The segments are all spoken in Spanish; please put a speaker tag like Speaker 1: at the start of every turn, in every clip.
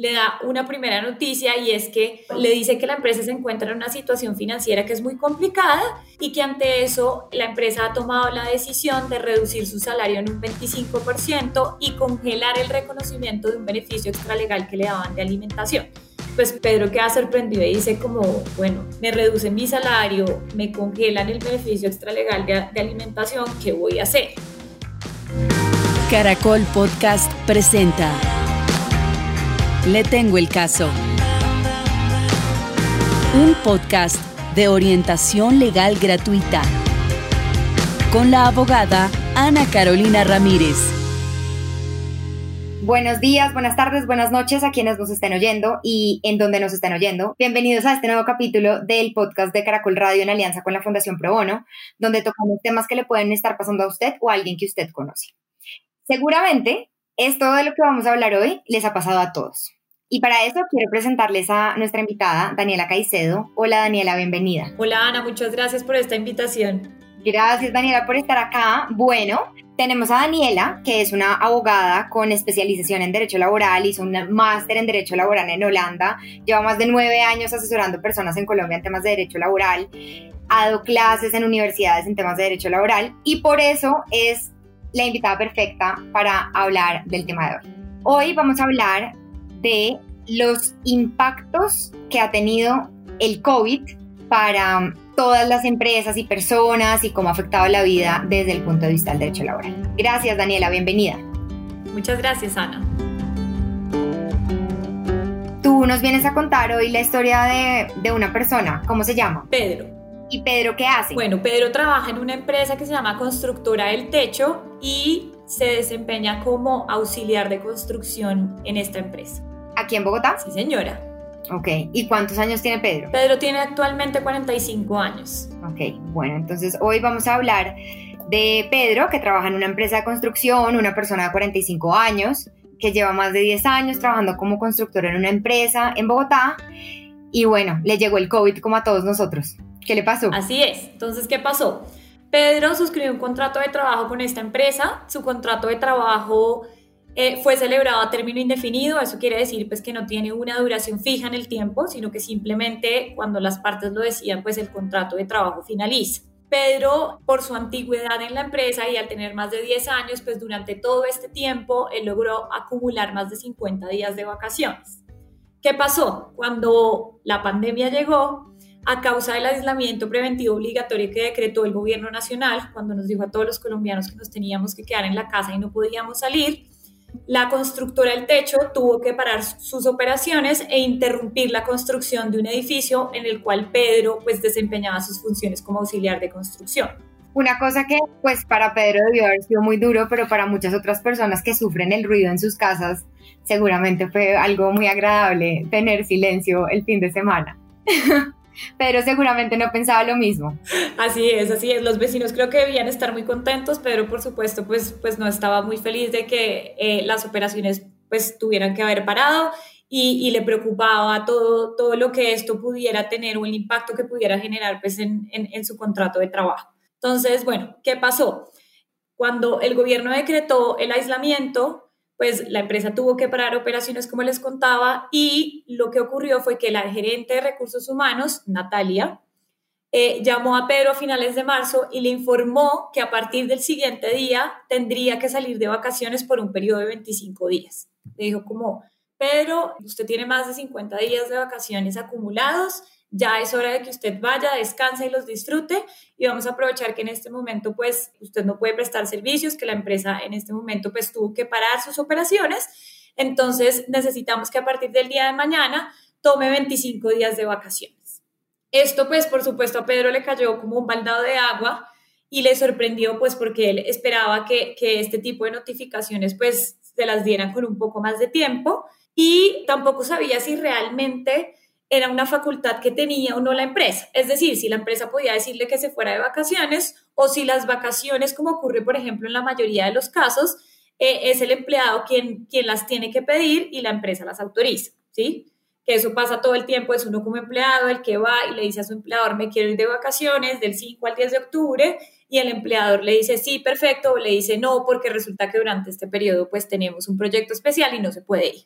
Speaker 1: le da una primera noticia y es que le dice que la empresa se encuentra en una situación financiera que es muy complicada y que ante eso la empresa ha tomado la decisión de reducir su salario en un 25% y congelar el reconocimiento de un beneficio extralegal que le daban de alimentación. Pues Pedro queda sorprendido y dice como, bueno, me reducen mi salario, me congelan el beneficio extralegal de, de alimentación, ¿qué voy a hacer?
Speaker 2: Caracol Podcast presenta Le tengo el caso. Un podcast de orientación legal gratuita con la abogada Ana Carolina Ramírez.
Speaker 3: Buenos días, buenas tardes, buenas noches a quienes nos estén oyendo y en donde nos estén oyendo. Bienvenidos a este nuevo capítulo del podcast de Caracol Radio en alianza con la Fundación Pro Bono, donde tocamos temas que le pueden estar pasando a usted o a alguien que usted conoce. Seguramente esto de lo que vamos a hablar hoy les ha pasado a todos. Y para eso quiero presentarles a nuestra invitada, Daniela Caicedo. Hola Daniela, bienvenida.
Speaker 1: Hola Ana, muchas gracias por esta invitación.
Speaker 3: Gracias Daniela por estar acá. Bueno, tenemos a Daniela, que es una abogada con especialización en Derecho Laboral, hizo un máster en Derecho Laboral en Holanda, lleva más de nueve años asesorando personas en Colombia en temas de Derecho Laboral, ha dado clases en universidades en temas de Derecho Laboral y por eso es la invitada perfecta para hablar del tema de hoy. Hoy vamos a hablar de los impactos que ha tenido el COVID para todas las empresas y personas y cómo ha afectado la vida desde el punto de vista del derecho laboral. Gracias, Daniela, bienvenida.
Speaker 1: Muchas gracias, Ana.
Speaker 3: Tú nos vienes a contar hoy la historia de, de una persona. ¿Cómo se llama?
Speaker 1: Pedro.
Speaker 3: ¿Y Pedro qué hace?
Speaker 1: Bueno, Pedro trabaja en una empresa que se llama Constructora del Techo y se desempeña como auxiliar de construcción en esta empresa.
Speaker 3: ¿Aquí en Bogotá?
Speaker 1: Sí, señora.
Speaker 3: Ok, ¿y cuántos años tiene Pedro?
Speaker 1: Pedro tiene actualmente 45 años.
Speaker 3: Ok, bueno, entonces hoy vamos a hablar de Pedro, que trabaja en una empresa de construcción, una persona de 45 años, que lleva más de 10 años trabajando como constructor en una empresa en Bogotá. Y bueno, le llegó el COVID como a todos nosotros. ¿Qué le pasó?
Speaker 1: Así es. Entonces, ¿qué pasó? Pedro suscribió un contrato de trabajo con esta empresa. Su contrato de trabajo eh, fue celebrado a término indefinido. Eso quiere decir pues, que no tiene una duración fija en el tiempo, sino que simplemente cuando las partes lo decían, pues el contrato de trabajo finaliza. Pedro, por su antigüedad en la empresa y al tener más de 10 años, pues durante todo este tiempo él logró acumular más de 50 días de vacaciones. ¿Qué pasó? Cuando la pandemia llegó, a causa del aislamiento preventivo obligatorio que decretó el gobierno nacional, cuando nos dijo a todos los colombianos que nos teníamos que quedar en la casa y no podíamos salir, la constructora del techo tuvo que parar sus operaciones e interrumpir la construcción de un edificio en el cual Pedro pues desempeñaba sus funciones como auxiliar de construcción.
Speaker 3: Una cosa que pues para Pedro debió haber sido muy duro, pero para muchas otras personas que sufren el ruido en sus casas, seguramente fue algo muy agradable tener silencio el fin de semana. pero seguramente no pensaba lo mismo.
Speaker 1: Así es, así es. Los vecinos creo que debían estar muy contentos, pero por supuesto, pues, pues no estaba muy feliz de que eh, las operaciones pues tuvieran que haber parado y, le preocupaba todo, todo lo que esto pudiera tener o el impacto que pudiera generar pues en, en su contrato de trabajo. Entonces, bueno, ¿qué pasó? Cuando el gobierno decretó el aislamiento, pues la empresa tuvo que parar operaciones como les contaba y lo que ocurrió fue que la gerente de recursos humanos, Natalia, eh, llamó a Pedro a finales de marzo y le informó que a partir del siguiente día tendría que salir de vacaciones por un periodo de 25 días. Le dijo como, Pedro, usted tiene más de 50 días de vacaciones acumulados, ya es hora de que usted vaya, descanse y los disfrute. Y vamos a aprovechar que en este momento pues usted no puede prestar servicios, que la empresa en este momento pues tuvo que parar sus operaciones, entonces necesitamos que a partir del día de mañana tome 25 días de vacaciones. Esto pues por supuesto a Pedro le cayó como un baldado de agua y le sorprendió pues porque él esperaba que, que este tipo de notificaciones pues se las dieran con un poco más de tiempo. Y tampoco sabía si realmente era una facultad que tenía o no la empresa. Es decir, si la empresa podía decirle que se fuera de vacaciones o si las vacaciones, como ocurre, por ejemplo, en la mayoría de los casos, eh, es el empleado quien, quien las tiene que pedir y la empresa las autoriza, ¿sí? Que eso pasa todo el tiempo, es uno como empleado el que va y le dice a su empleador, me quiero ir de vacaciones del 5 al 10 de octubre, y el empleador le dice, sí, perfecto, o le dice, no, porque resulta que durante este periodo pues tenemos un proyecto especial y no se puede ir.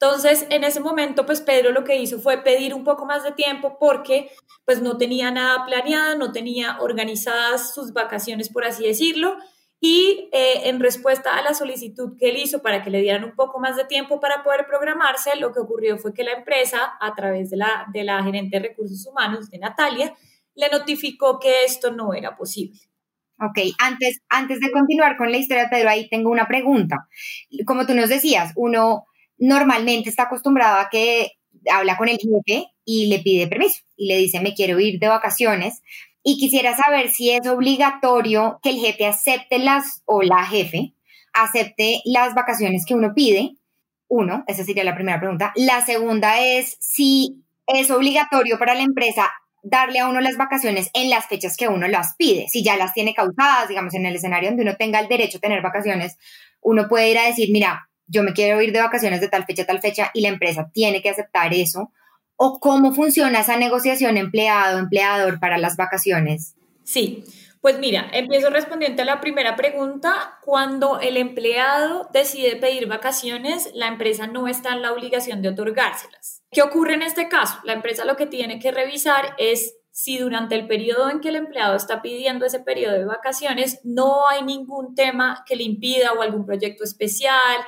Speaker 1: Entonces, en ese momento, pues Pedro lo que hizo fue pedir un poco más de tiempo porque pues no tenía nada planeado, no tenía organizadas sus vacaciones, por así decirlo. Y eh, en respuesta a la solicitud que él hizo para que le dieran un poco más de tiempo para poder programarse, lo que ocurrió fue que la empresa, a través de la, de la gerente de recursos humanos, de Natalia, le notificó que esto no era posible.
Speaker 3: Ok, antes, antes de continuar con la historia Pedro, ahí tengo una pregunta. Como tú nos decías, uno normalmente está acostumbrado a que habla con el jefe y le pide permiso y le dice me quiero ir de vacaciones y quisiera saber si es obligatorio que el jefe acepte las o la jefe acepte las vacaciones que uno pide. Uno, esa sería la primera pregunta. La segunda es si es obligatorio para la empresa darle a uno las vacaciones en las fechas que uno las pide. Si ya las tiene causadas, digamos, en el escenario donde uno tenga el derecho a tener vacaciones, uno puede ir a decir, mira, yo me quiero ir de vacaciones de tal fecha a tal fecha y la empresa tiene que aceptar eso? ¿O cómo funciona esa negociación empleado-empleador para las vacaciones?
Speaker 1: Sí, pues mira, empiezo respondiendo a la primera pregunta. Cuando el empleado decide pedir vacaciones, la empresa no está en la obligación de otorgárselas. ¿Qué ocurre en este caso? La empresa lo que tiene que revisar es si durante el periodo en que el empleado está pidiendo ese periodo de vacaciones no hay ningún tema que le impida o algún proyecto especial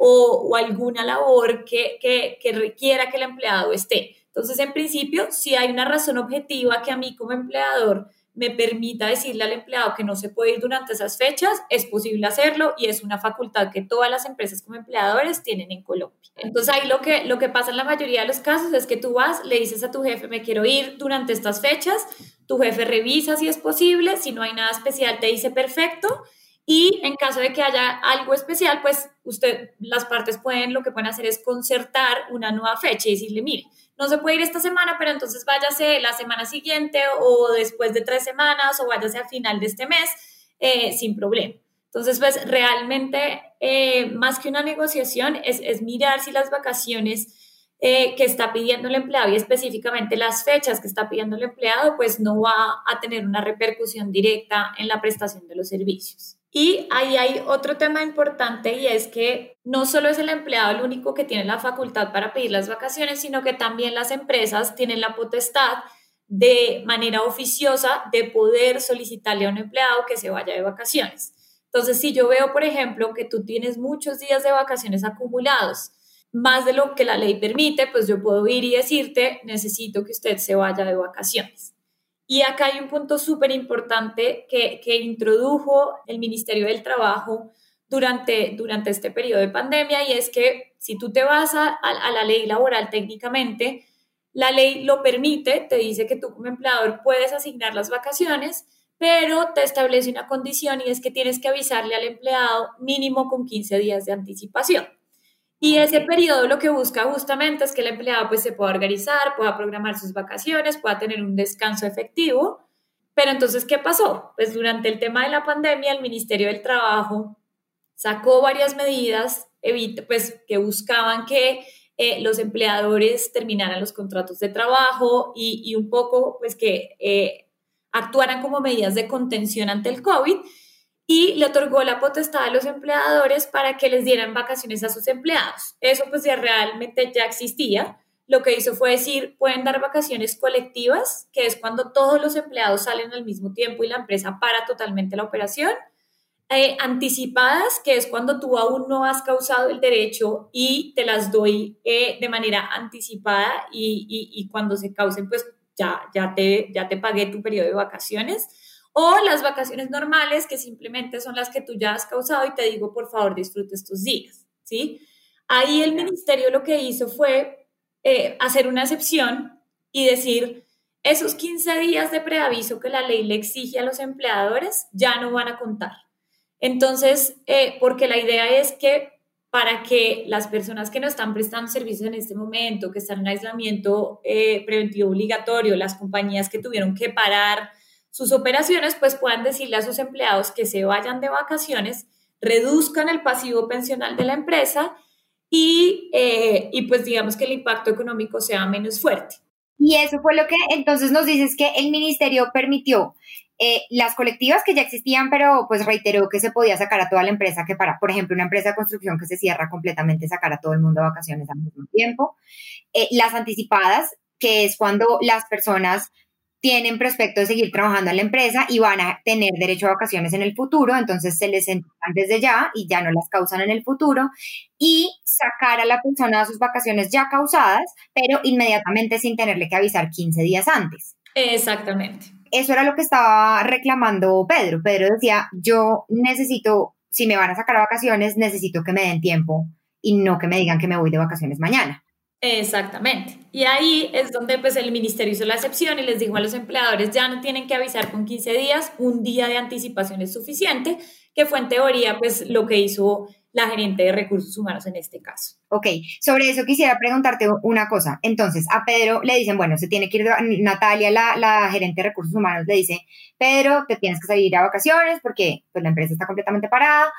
Speaker 1: o, alguna labor que, que, requiera que el empleado esté. Entonces, en principio, si hay una razón objetiva que a mí como empleador me permita decirle al empleado que no se puede ir durante esas fechas, es posible hacerlo y es una facultad que todas las empresas como empleadores tienen en Colombia. Entonces ahí lo que, lo que pasa en la mayoría de los casos es que tú vas, le dices a tu jefe, me quiero ir durante estas fechas, tu jefe revisa si es posible, si no hay nada especial te dice perfecto y en caso de que haya algo especial, pues usted, las partes pueden, lo que pueden hacer es concertar una nueva fecha y decirle, mire, no se puede ir esta semana, pero entonces váyase la semana siguiente o después de tres semanas o váyase al final de este mes eh, sin problema. Entonces, pues realmente, eh, más que una negociación, es, es, mirar si las vacaciones eh, que está pidiendo el empleado y específicamente las fechas que está pidiendo el empleado, pues no va a tener una repercusión directa en la prestación de los servicios. Y ahí hay otro tema importante y es que no solo es el empleado el único que tiene la facultad para pedir las vacaciones, sino que también las empresas tienen la potestad de manera oficiosa de poder solicitarle a un empleado que se vaya de vacaciones. Entonces, si yo veo, por ejemplo, que tú tienes muchos días de vacaciones acumulados, más de lo que la ley permite, pues yo puedo ir y decirte, necesito que usted se vaya de vacaciones. Y acá hay un punto súper importante que, que, introdujo el Ministerio del Trabajo durante, durante este periodo de pandemia y es que si tú te vas a, a, la ley laboral técnicamente, la ley lo permite, te dice que tú como empleador puedes asignar las vacaciones, pero te establece una condición y es que tienes que avisarle al empleado mínimo con 15 días de anticipación. Y ese periodo lo que busca justamente es que el empleado pues se pueda organizar, pueda programar sus vacaciones, pueda tener un descanso efectivo. Pero entonces, ¿qué pasó? Pues durante el tema de la pandemia, el Ministerio del Trabajo sacó varias medidas pues, que buscaban que eh, los empleadores terminaran los contratos de trabajo y, un poco pues que eh, actuaran como medidas de contención ante el COVID y le otorgó la potestad a los empleadores para que les dieran vacaciones a sus empleados. Eso pues ya realmente ya existía. Lo que hizo fue decir, pueden dar vacaciones colectivas, que es cuando todos los empleados salen al mismo tiempo y la empresa para totalmente la operación. Eh, anticipadas, que es cuando tú aún no has causado el derecho y te las doy eh, de manera anticipada y, y, cuando se causen, pues ya, ya, te, ya te pagué tu periodo de vacaciones o las vacaciones normales, que simplemente son las que tú ya has causado y te digo, por favor, disfrute estos días, ¿sí? Ahí el ministerio lo que hizo fue eh, hacer una excepción y decir, esos 15 días de preaviso que la ley le exige a los empleadores ya no van a contar. Entonces, eh, porque la idea es que para que las personas que no están prestando servicios en este momento, que están en aislamiento eh, preventivo obligatorio, las compañías que tuvieron que parar sus operaciones, pues puedan decirle a sus empleados que se vayan de vacaciones, reduzcan el pasivo pensional de la empresa y, eh, y pues digamos que el impacto económico sea menos fuerte.
Speaker 3: Y eso fue lo que entonces nos dices que el ministerio permitió eh, las colectivas que ya existían, pero pues reiteró que se podía sacar a toda la empresa, que para, por ejemplo, una empresa de construcción que se cierra completamente, sacar a todo el mundo de vacaciones al mismo tiempo. Eh, las anticipadas, que es cuando las personas tienen prospecto de seguir trabajando en la empresa y van a tener derecho a vacaciones en el futuro, entonces se les entregan desde ya y ya no las causan en el futuro, y sacar a la persona a sus vacaciones ya causadas, pero inmediatamente sin tenerle que avisar 15 días antes.
Speaker 1: Exactamente.
Speaker 3: Eso era lo que estaba reclamando Pedro. Pedro decía, yo necesito, si me van a sacar a vacaciones, necesito que me den tiempo y no que me digan que me voy de vacaciones mañana.
Speaker 1: Exactamente. Y ahí es donde pues el ministerio hizo la excepción y les dijo a los empleadores ya no tienen que avisar con 15 días, un día de anticipación es suficiente, que fue en teoría pues lo que hizo la gerente de recursos humanos en este caso.
Speaker 3: Ok, sobre eso quisiera preguntarte una cosa. Entonces, a Pedro le dicen, bueno, se tiene que ir, Natalia, la, la gerente de recursos humanos, le dice, Pedro, te tienes que salir a vacaciones porque pues, la empresa está completamente parada,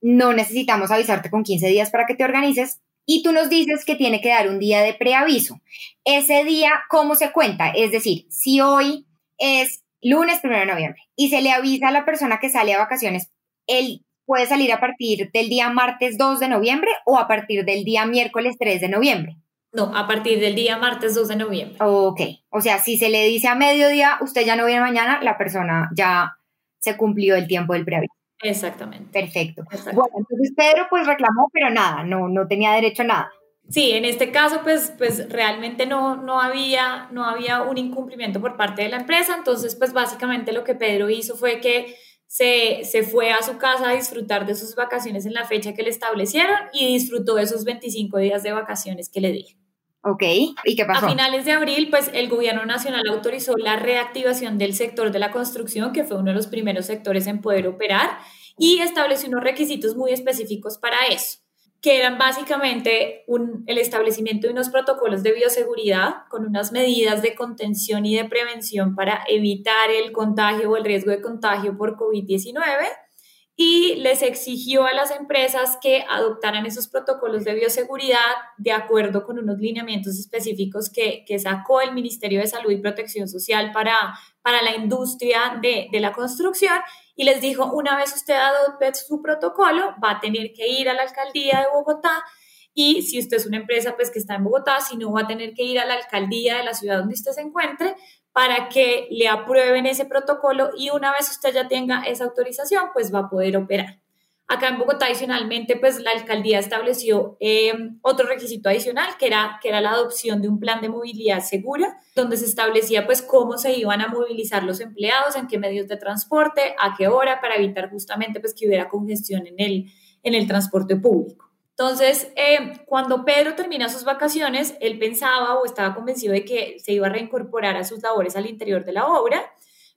Speaker 3: no necesitamos avisarte con 15 días para que te organices, y tú nos dices que tiene que dar un día de preaviso. Ese día, ¿cómo se cuenta? Es decir, si hoy es lunes 1 de noviembre y se le avisa a la persona que sale a vacaciones, él puede salir a partir del día martes 2 de noviembre o a partir del día miércoles 3 de noviembre.
Speaker 1: No, a partir del día martes 2 de noviembre.
Speaker 3: Ok, o sea, si se le dice a mediodía, usted ya no viene mañana, la persona ya se cumplió el tiempo del preaviso.
Speaker 1: Exactamente.
Speaker 3: Perfecto. Bueno, entonces Pedro pues reclamó, pero nada, no, no tenía derecho a nada.
Speaker 1: Sí, en este caso pues, pues realmente no, no, había, no había un incumplimiento por parte de la empresa, entonces pues básicamente lo que Pedro hizo fue que se, se, fue a su casa a disfrutar de sus vacaciones en la fecha que le establecieron y disfrutó de esos 25 días de vacaciones que le di.
Speaker 3: Ok, ¿y qué pasó?
Speaker 1: A finales de abril, pues el gobierno nacional autorizó la reactivación del sector de la construcción, que fue uno de los primeros sectores en poder operar, y estableció unos requisitos muy específicos para eso, que eran básicamente el establecimiento de unos protocolos de bioseguridad con unas medidas de contención y de prevención para evitar el contagio o el riesgo de contagio por COVID-19 y les exigió a las empresas que adoptaran esos protocolos de bioseguridad de acuerdo con unos lineamientos específicos que, que sacó el Ministerio de Salud y Protección Social para, para la industria de, de la construcción y les dijo, una vez usted adopte su protocolo, va a tener que ir a la alcaldía de Bogotá y si usted es una empresa pues que está en Bogotá, si no va a tener que ir a la alcaldía de la ciudad donde usted se encuentre para que le aprueben ese protocolo y una vez usted ya tenga esa autorización, pues va a poder operar. Acá en Bogotá, adicionalmente, pues la alcaldía estableció em, otro requisito adicional, que era, que era la adopción de un plan de movilidad segura, donde se establecía pues cómo se iban a movilizar los empleados, en qué medios de transporte, a qué hora, para evitar justamente pues que hubiera congestión en el, en el transporte público. Entonces, eh, cuando Pedro termina sus vacaciones, él pensaba o estaba convencido de que se iba a reincorporar a sus labores al interior de la obra,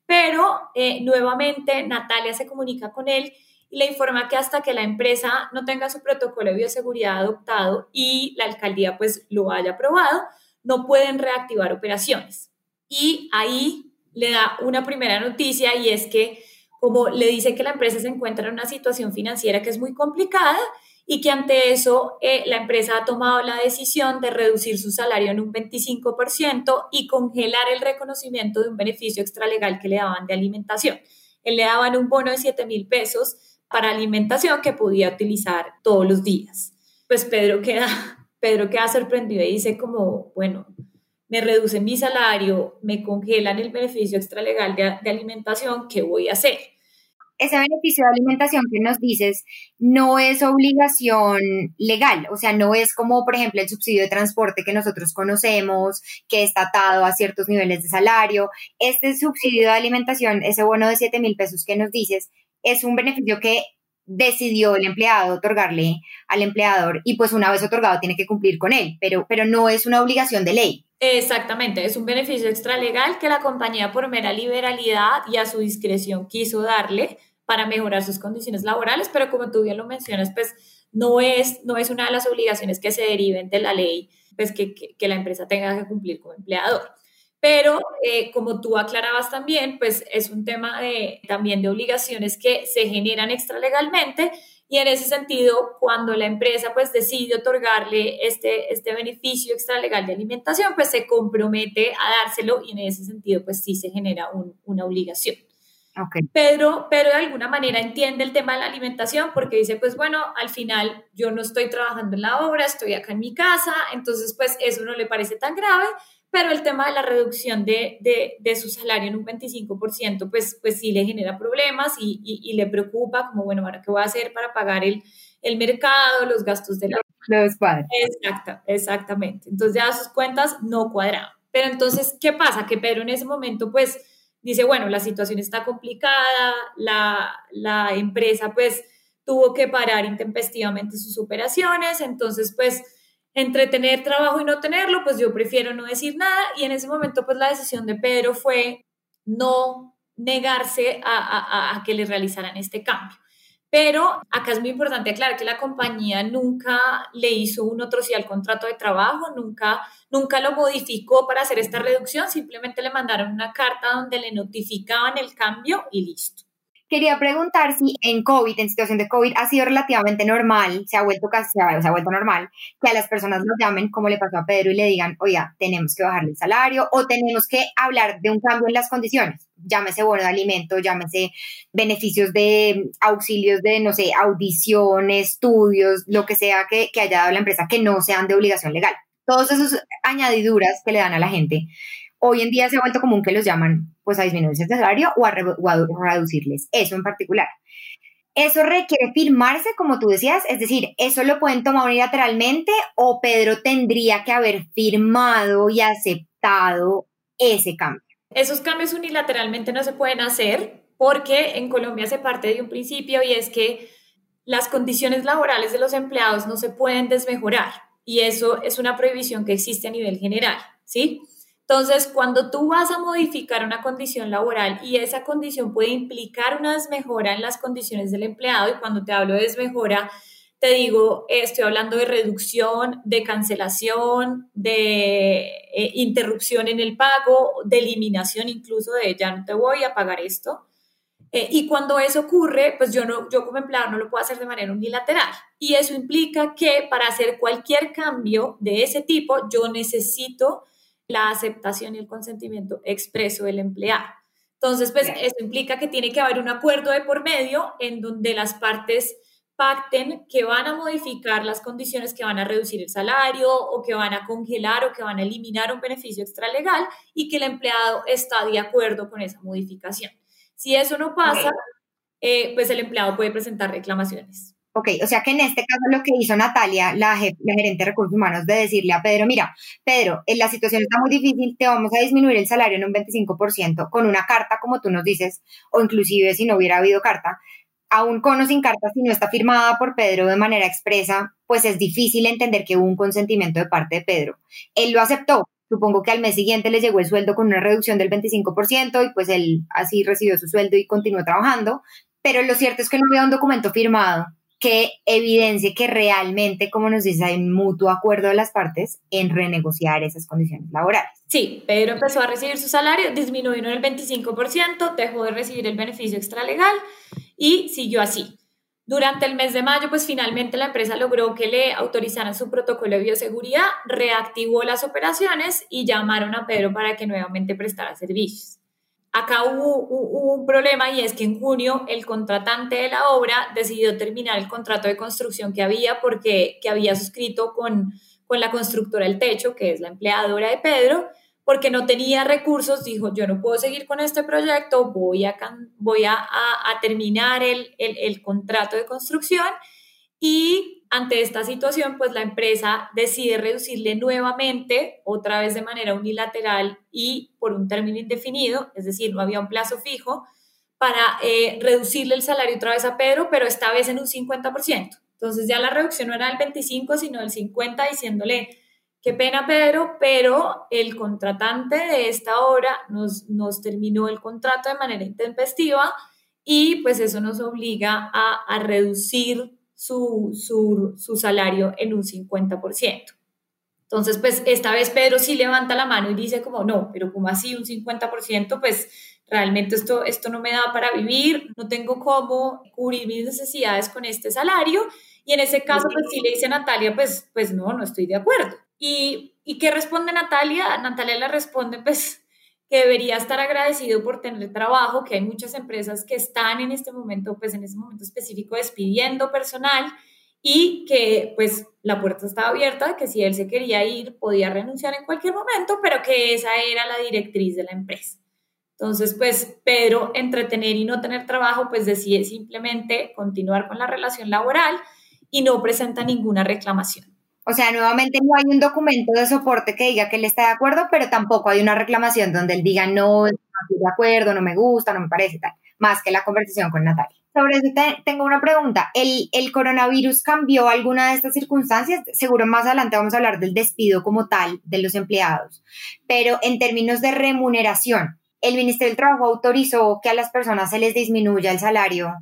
Speaker 1: pero eh, nuevamente Natalia se comunica con él y le informa que hasta que la empresa no tenga su protocolo de bioseguridad adoptado y la alcaldía pues lo haya aprobado, no pueden reactivar operaciones. Y ahí le da una primera noticia y es que como le dice que la empresa se encuentra en una situación financiera que es muy complicada, y que ante eso eh, la empresa ha tomado la decisión de reducir su salario en un 25% y congelar el reconocimiento de un beneficio extralegal que le daban de alimentación. Él le daban un bono de 7 mil pesos para alimentación que podía utilizar todos los días. Pues Pedro queda, Pedro queda sorprendido y dice como, bueno, me reducen mi salario, me congelan el beneficio extralegal de, de alimentación, ¿qué voy a hacer?
Speaker 3: Ese beneficio de alimentación que nos dices no es obligación legal, o sea, no es como, por ejemplo, el subsidio de transporte que nosotros conocemos, que está atado a ciertos niveles de salario. Este subsidio de alimentación, ese bono de 7 mil pesos que nos dices, es un beneficio que decidió el empleado otorgarle al empleador y pues una vez otorgado tiene que cumplir con él, pero, pero no es una obligación de ley.
Speaker 1: Exactamente, es un beneficio extralegal que la compañía por mera liberalidad y a su discreción quiso darle para mejorar sus condiciones laborales, pero como tú bien lo mencionas, pues no es, no es una de las obligaciones que se deriven de la ley, pues que, que, la empresa tenga que cumplir como empleador. Pero eh, como tú aclarabas también, pues es un tema de, también de obligaciones que se generan extralegalmente y en ese sentido, cuando la empresa pues decide otorgarle este, este beneficio extralegal de alimentación, pues se compromete a dárselo y en ese sentido pues sí se genera una obligación. Pedro, pero de alguna manera entiende el tema de la alimentación porque dice, pues bueno, al final yo no estoy trabajando en la obra, estoy acá en mi casa, entonces pues eso no le parece tan grave, pero el tema de la reducción de, de, su salario en un 25%, pues, pues sí le genera problemas y, y, le preocupa, como bueno, ahora qué voy a hacer para pagar el, el mercado, los gastos de la...
Speaker 3: Los
Speaker 1: Exacta, exactamente. Entonces ya sus cuentas no cuadraban. Pero entonces, ¿qué pasa? Que Pedro en ese momento, pues dice, bueno, la situación está complicada, la, empresa pues tuvo que parar intempestivamente sus operaciones, entonces pues entre tener trabajo y no tenerlo, pues yo prefiero no decir nada y en ese momento pues la decisión de Pedro fue no negarse a, que le realizaran este cambio. Pero acá es muy importante aclarar que la compañía nunca le hizo un otro sí al contrato de trabajo, nunca, nunca lo modificó para hacer esta reducción, simplemente le mandaron una carta donde le notificaban el cambio y listo.
Speaker 3: Quería preguntar si en COVID, en situación de COVID, ha sido relativamente normal, se ha vuelto casi, normal, que a las personas nos llamen, como le pasó a Pedro, y le digan, oiga, tenemos que bajarle el salario o tenemos que hablar de un cambio en las condiciones. Llámese bono de alimento, llámese beneficios de auxilios de, no sé, audición, estudios, lo que sea que, haya dado la empresa, que no sean de obligación legal. Todos esos añadiduras que le dan a la gente Hoy en día se ha vuelto común que los llaman pues a disminuirse el salario o a, reducirles, eso en particular. Eso requiere firmarse, como tú decías, es decir, eso lo pueden tomar unilateralmente o Pedro tendría que haber firmado y aceptado ese cambio.
Speaker 1: Esos cambios unilateralmente no se pueden hacer porque en Colombia se parte de un principio y es que las condiciones laborales de los empleados no se pueden desmejorar y eso es una prohibición que existe a nivel general, ¿sí? Entonces, cuando tú vas a modificar una condición laboral y esa condición puede implicar una desmejora en las condiciones del empleado, y cuando te hablo de desmejora, te digo, estoy hablando de reducción, de cancelación, de eh, interrupción en el pago, de eliminación incluso de ya no te voy a pagar esto. Eh, y cuando eso ocurre, pues yo, no, yo como empleado no lo puedo hacer de manera unilateral. Y eso implica que para hacer cualquier cambio de ese tipo, yo necesito la aceptación y el consentimiento expreso del empleado. Entonces, pues eso implica que tiene que haber un acuerdo de por medio en donde las partes pacten que van a modificar las condiciones que van a reducir el salario o que van a congelar o que van a eliminar un beneficio extralegal y que el empleado está de acuerdo con esa modificación. Si eso no pasa, eh, pues el empleado puede presentar reclamaciones.
Speaker 3: Ok, o sea que en este caso lo que hizo Natalia, la, la, gerente de recursos humanos, de decirle a Pedro, mira, Pedro, en la situación está muy difícil, te vamos a disminuir el salario en un 25% con una carta, como tú nos dices, o inclusive si no hubiera habido carta, aún con o sin carta, si no está firmada por Pedro de manera expresa, pues es difícil entender que hubo un consentimiento de parte de Pedro. Él lo aceptó. Supongo que al mes siguiente le llegó el sueldo con una reducción del 25% y pues él así recibió su sueldo y continuó trabajando. Pero lo cierto es que no había un documento firmado que evidencie que realmente, como nos dice, hay mutuo acuerdo de las partes en renegociar esas condiciones laborales.
Speaker 1: Sí, Pedro empezó a recibir su salario, disminuyó en el 25%, dejó de recibir el beneficio extralegal y siguió así. Durante el mes de mayo, pues finalmente la empresa logró que le autorizaran su protocolo de bioseguridad, reactivó las operaciones y llamaron a Pedro para que nuevamente prestara servicios. Acá hubo, un problema y es que en junio el contratante de la obra decidió terminar el contrato de construcción que había porque que había suscrito con, con la constructora del techo, que es la empleadora de Pedro, porque no tenía recursos, dijo, yo no puedo seguir con este proyecto, voy a, voy a, a, terminar el, el, el contrato de construcción y ante esta situación, pues la empresa decide reducirle nuevamente, otra vez de manera unilateral y por un término indefinido, es decir, no había un plazo fijo, para eh, reducirle el salario otra vez a Pedro, pero esta vez en un 50%. Entonces ya la reducción no era del 25, sino del 50, diciéndole, qué pena Pedro, pero el contratante de esta obra nos, nos terminó el contrato de manera intempestiva y pues eso nos obliga a, a reducir su, su, su salario en un 50%. Entonces, pues esta vez Pedro sí levanta la mano y dice como, no, pero como así un 50%, pues realmente esto, esto no me da para vivir, no tengo cómo cubrir mis necesidades con este salario. Y en ese caso, pues sí le dice a Natalia, pues, pues no, no estoy de acuerdo. ¿Y, ¿Y qué responde Natalia? Natalia le responde, pues que debería estar agradecido por tener trabajo, que hay muchas empresas que están en este momento, pues en ese momento específico despidiendo personal y que pues la puerta estaba abierta, que si él se quería ir podía renunciar en cualquier momento, pero que esa era la directriz de la empresa. Entonces, pues Pedro, entretener y no tener trabajo, pues decide simplemente continuar con la relación laboral y no presenta ninguna reclamación.
Speaker 3: O sea, nuevamente no hay un documento de soporte que diga que él está de acuerdo, pero tampoco hay una reclamación donde él diga no, no estoy de acuerdo, no me gusta, no me parece tal, más que la conversación con Natalia. Sobre eso tengo una pregunta. ¿El, ¿El coronavirus cambió alguna de estas circunstancias? Seguro más adelante vamos a hablar del despido como tal de los empleados, pero en términos de remuneración, ¿el Ministerio del Trabajo autorizó que a las personas se les disminuya el salario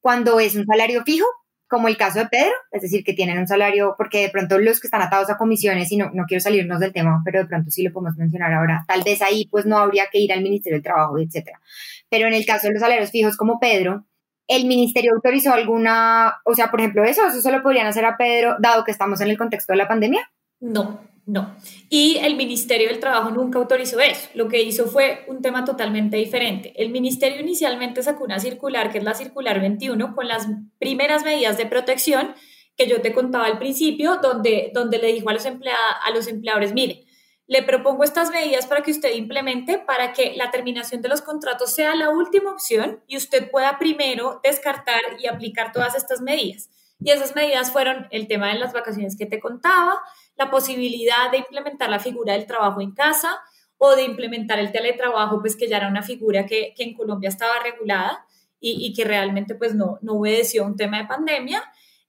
Speaker 3: cuando es un salario fijo como el caso de Pedro, es decir, que tienen un salario, porque de pronto los que están atados a comisiones, y no, no quiero salirnos del tema, pero de pronto sí lo podemos mencionar ahora, tal vez ahí pues no habría que ir al Ministerio del Trabajo, etcétera. Pero en el caso de los salarios fijos como Pedro, ¿el Ministerio autorizó alguna, o sea, por ejemplo, eso, eso solo podrían hacer a Pedro, dado que estamos en el contexto de la pandemia?
Speaker 1: No, no. Y el Ministerio del Trabajo nunca autorizó eso. Lo que hizo fue un tema totalmente diferente. El Ministerio inicialmente sacó una circular, que es la circular 21, con las primeras medidas de protección que yo te contaba al principio, donde, donde le dijo a los, a los empleadores, mire, le propongo estas medidas para que usted implemente para que la terminación de los contratos sea la última opción y usted pueda primero descartar y aplicar todas estas medidas. Y esas medidas fueron el tema de las vacaciones que te contaba, la posibilidad de implementar la figura del trabajo en casa o de implementar el teletrabajo, pues que ya era una figura que, en Colombia estaba regulada y, que realmente pues no, no obedeció a un tema de pandemia.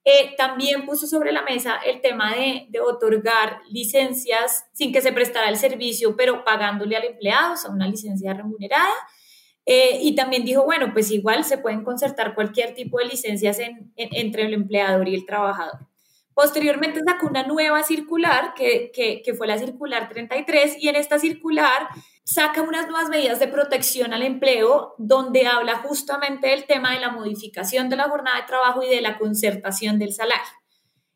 Speaker 1: Eh, también puso sobre la mesa el tema de, de, otorgar licencias sin que se prestara el servicio, pero pagándole al empleado, o sea, una licencia remunerada. Eh, y también dijo, bueno, pues igual se pueden concertar cualquier tipo de licencias entre el empleador y el trabajador. Posteriormente sacó una nueva circular, que, que, fue la circular 33, y en esta circular saca unas nuevas medidas de protección al empleo, donde habla justamente del tema de la modificación de la jornada de trabajo y de la concertación del salario.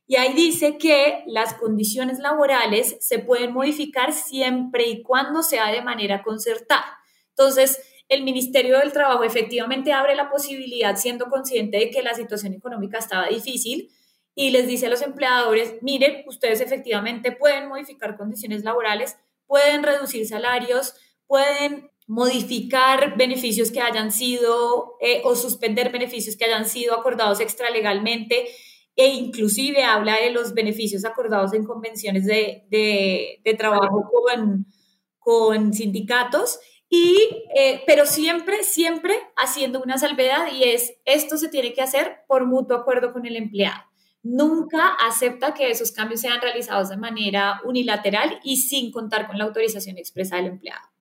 Speaker 1: Y ahí dice que las condiciones laborales se pueden modificar siempre y cuando sea de manera concertada. Entonces, el Ministerio del Trabajo efectivamente abre la posibilidad, siendo consciente de que la situación económica estaba difícil, y les dice a los empleadores, miren, ustedes efectivamente pueden modificar condiciones laborales, pueden reducir salarios, pueden modificar beneficios que hayan sido eh, o suspender beneficios que hayan sido acordados extralegalmente e inclusive habla de los beneficios acordados en convenciones de, de, trabajo con, con sindicatos eh, pero siempre, siempre haciendo una salvedad y es, esto se tiene que hacer por mutuo acuerdo con el empleado. Nunca acepta que esos cambios sean realizados de manera unilateral y sin contar con la autorización expresa del empleado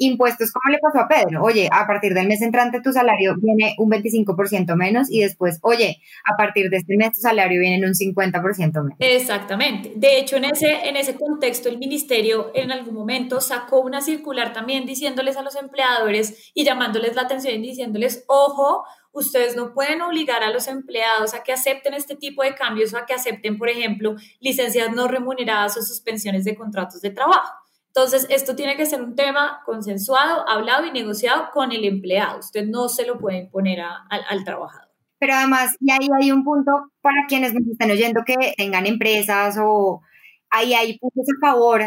Speaker 3: impuestos, ¿cómo le pasó a Pedro? Oye, a partir del mes entrante tu salario viene un 25% menos y después, oye, a partir de este mes tu salario viene un 50% menos.
Speaker 1: Exactamente. De hecho, en ese, en ese contexto, el ministerio en algún momento sacó una circular también diciéndoles a los empleadores y llamándoles la atención y diciéndoles, ojo, ustedes no pueden obligar a los empleados a que acepten este tipo de cambios o a que acepten, por ejemplo, licencias no remuneradas o suspensiones de contratos de trabajo. Entonces, esto tiene que ser un tema consensuado, hablado y negociado con el empleado. Usted no se lo puede imponer al trabajador.
Speaker 3: Pero además, y ahí hay un punto para quienes nos están oyendo que tengan empresas o ahí hay puntos a favor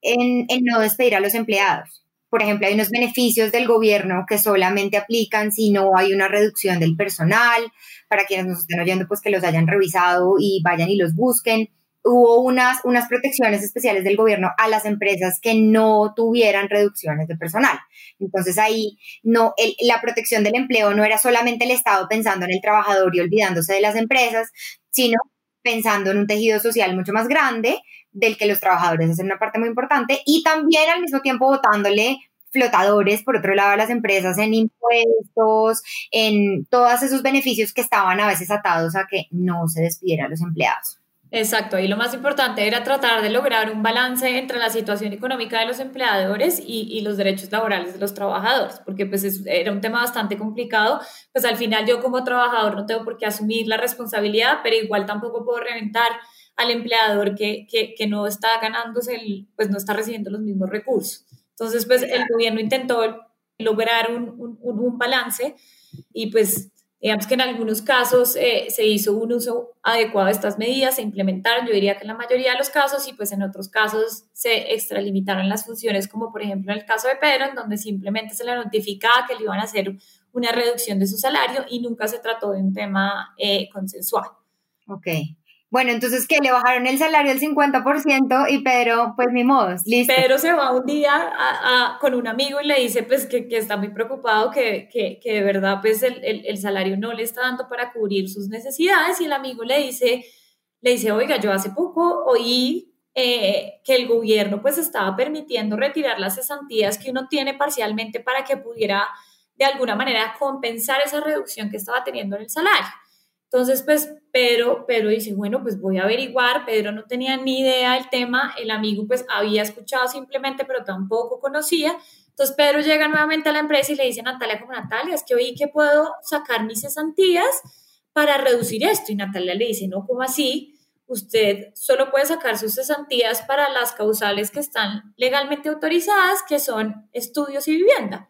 Speaker 3: en, en no despedir a los empleados. Por ejemplo, hay unos beneficios del gobierno que solamente aplican si no hay una reducción del personal. Para quienes nos estén oyendo, pues que los hayan revisado y vayan y los busquen hubo unas, unas protecciones especiales del gobierno a las empresas que no tuvieran reducciones de personal. Entonces ahí no, la protección del empleo no era solamente el Estado pensando en el trabajador y olvidándose de las empresas, sino pensando en un tejido social mucho más grande del que los trabajadores hacen una parte muy importante y también al mismo tiempo votándole flotadores, por otro lado, a las empresas en impuestos, en todos esos beneficios que estaban a veces atados a que no se despidieran los empleados.
Speaker 1: Exacto, y lo más importante era tratar de lograr un balance entre la situación económica de los empleadores y, los derechos laborales de los trabajadores, porque pues era un tema bastante complicado, pues al final yo como trabajador no tengo por qué asumir la responsabilidad, pero igual tampoco puedo reventar al empleador que, que, que no está ganándose, el, pues no está recibiendo los mismos recursos. Entonces, pues el gobierno intentó lograr un, un, balance y pues digamos que en algunos casos eh, se hizo un uso adecuado de estas medidas, se implementaron, yo diría que en la mayoría de los casos, y pues en otros casos se extralimitaron las funciones, como por ejemplo en el caso de Pedro, en donde simplemente se le notificaba que le iban a hacer una reducción de su salario y nunca se trató de un tema eh, consensual.
Speaker 3: Ok. Bueno, entonces que le bajaron el salario al 50% y Pedro, pues mi modo, listo.
Speaker 1: Pedro se va un día con un amigo y le dice pues que, está muy preocupado, que, que, de verdad pues el, el, salario no le está dando para cubrir sus necesidades y el amigo le dice, le dice, oiga, yo hace poco oí eh, que el gobierno pues estaba permitiendo retirar las cesantías que uno tiene parcialmente para que pudiera de alguna manera compensar esa reducción que estaba teniendo en el salario. Entonces, pues Pedro, Pedro dice, bueno, pues voy a averiguar. Pedro no tenía ni idea del tema, el amigo pues había escuchado simplemente, pero tampoco conocía. Entonces Pedro llega nuevamente a la empresa y le dice a Natalia como Natalia, es que oí que puedo sacar mis cesantías para reducir esto. Y Natalia le dice, no, ¿cómo así? Usted solo puede sacar sus cesantías para las causales que están legalmente autorizadas, que son estudios y vivienda.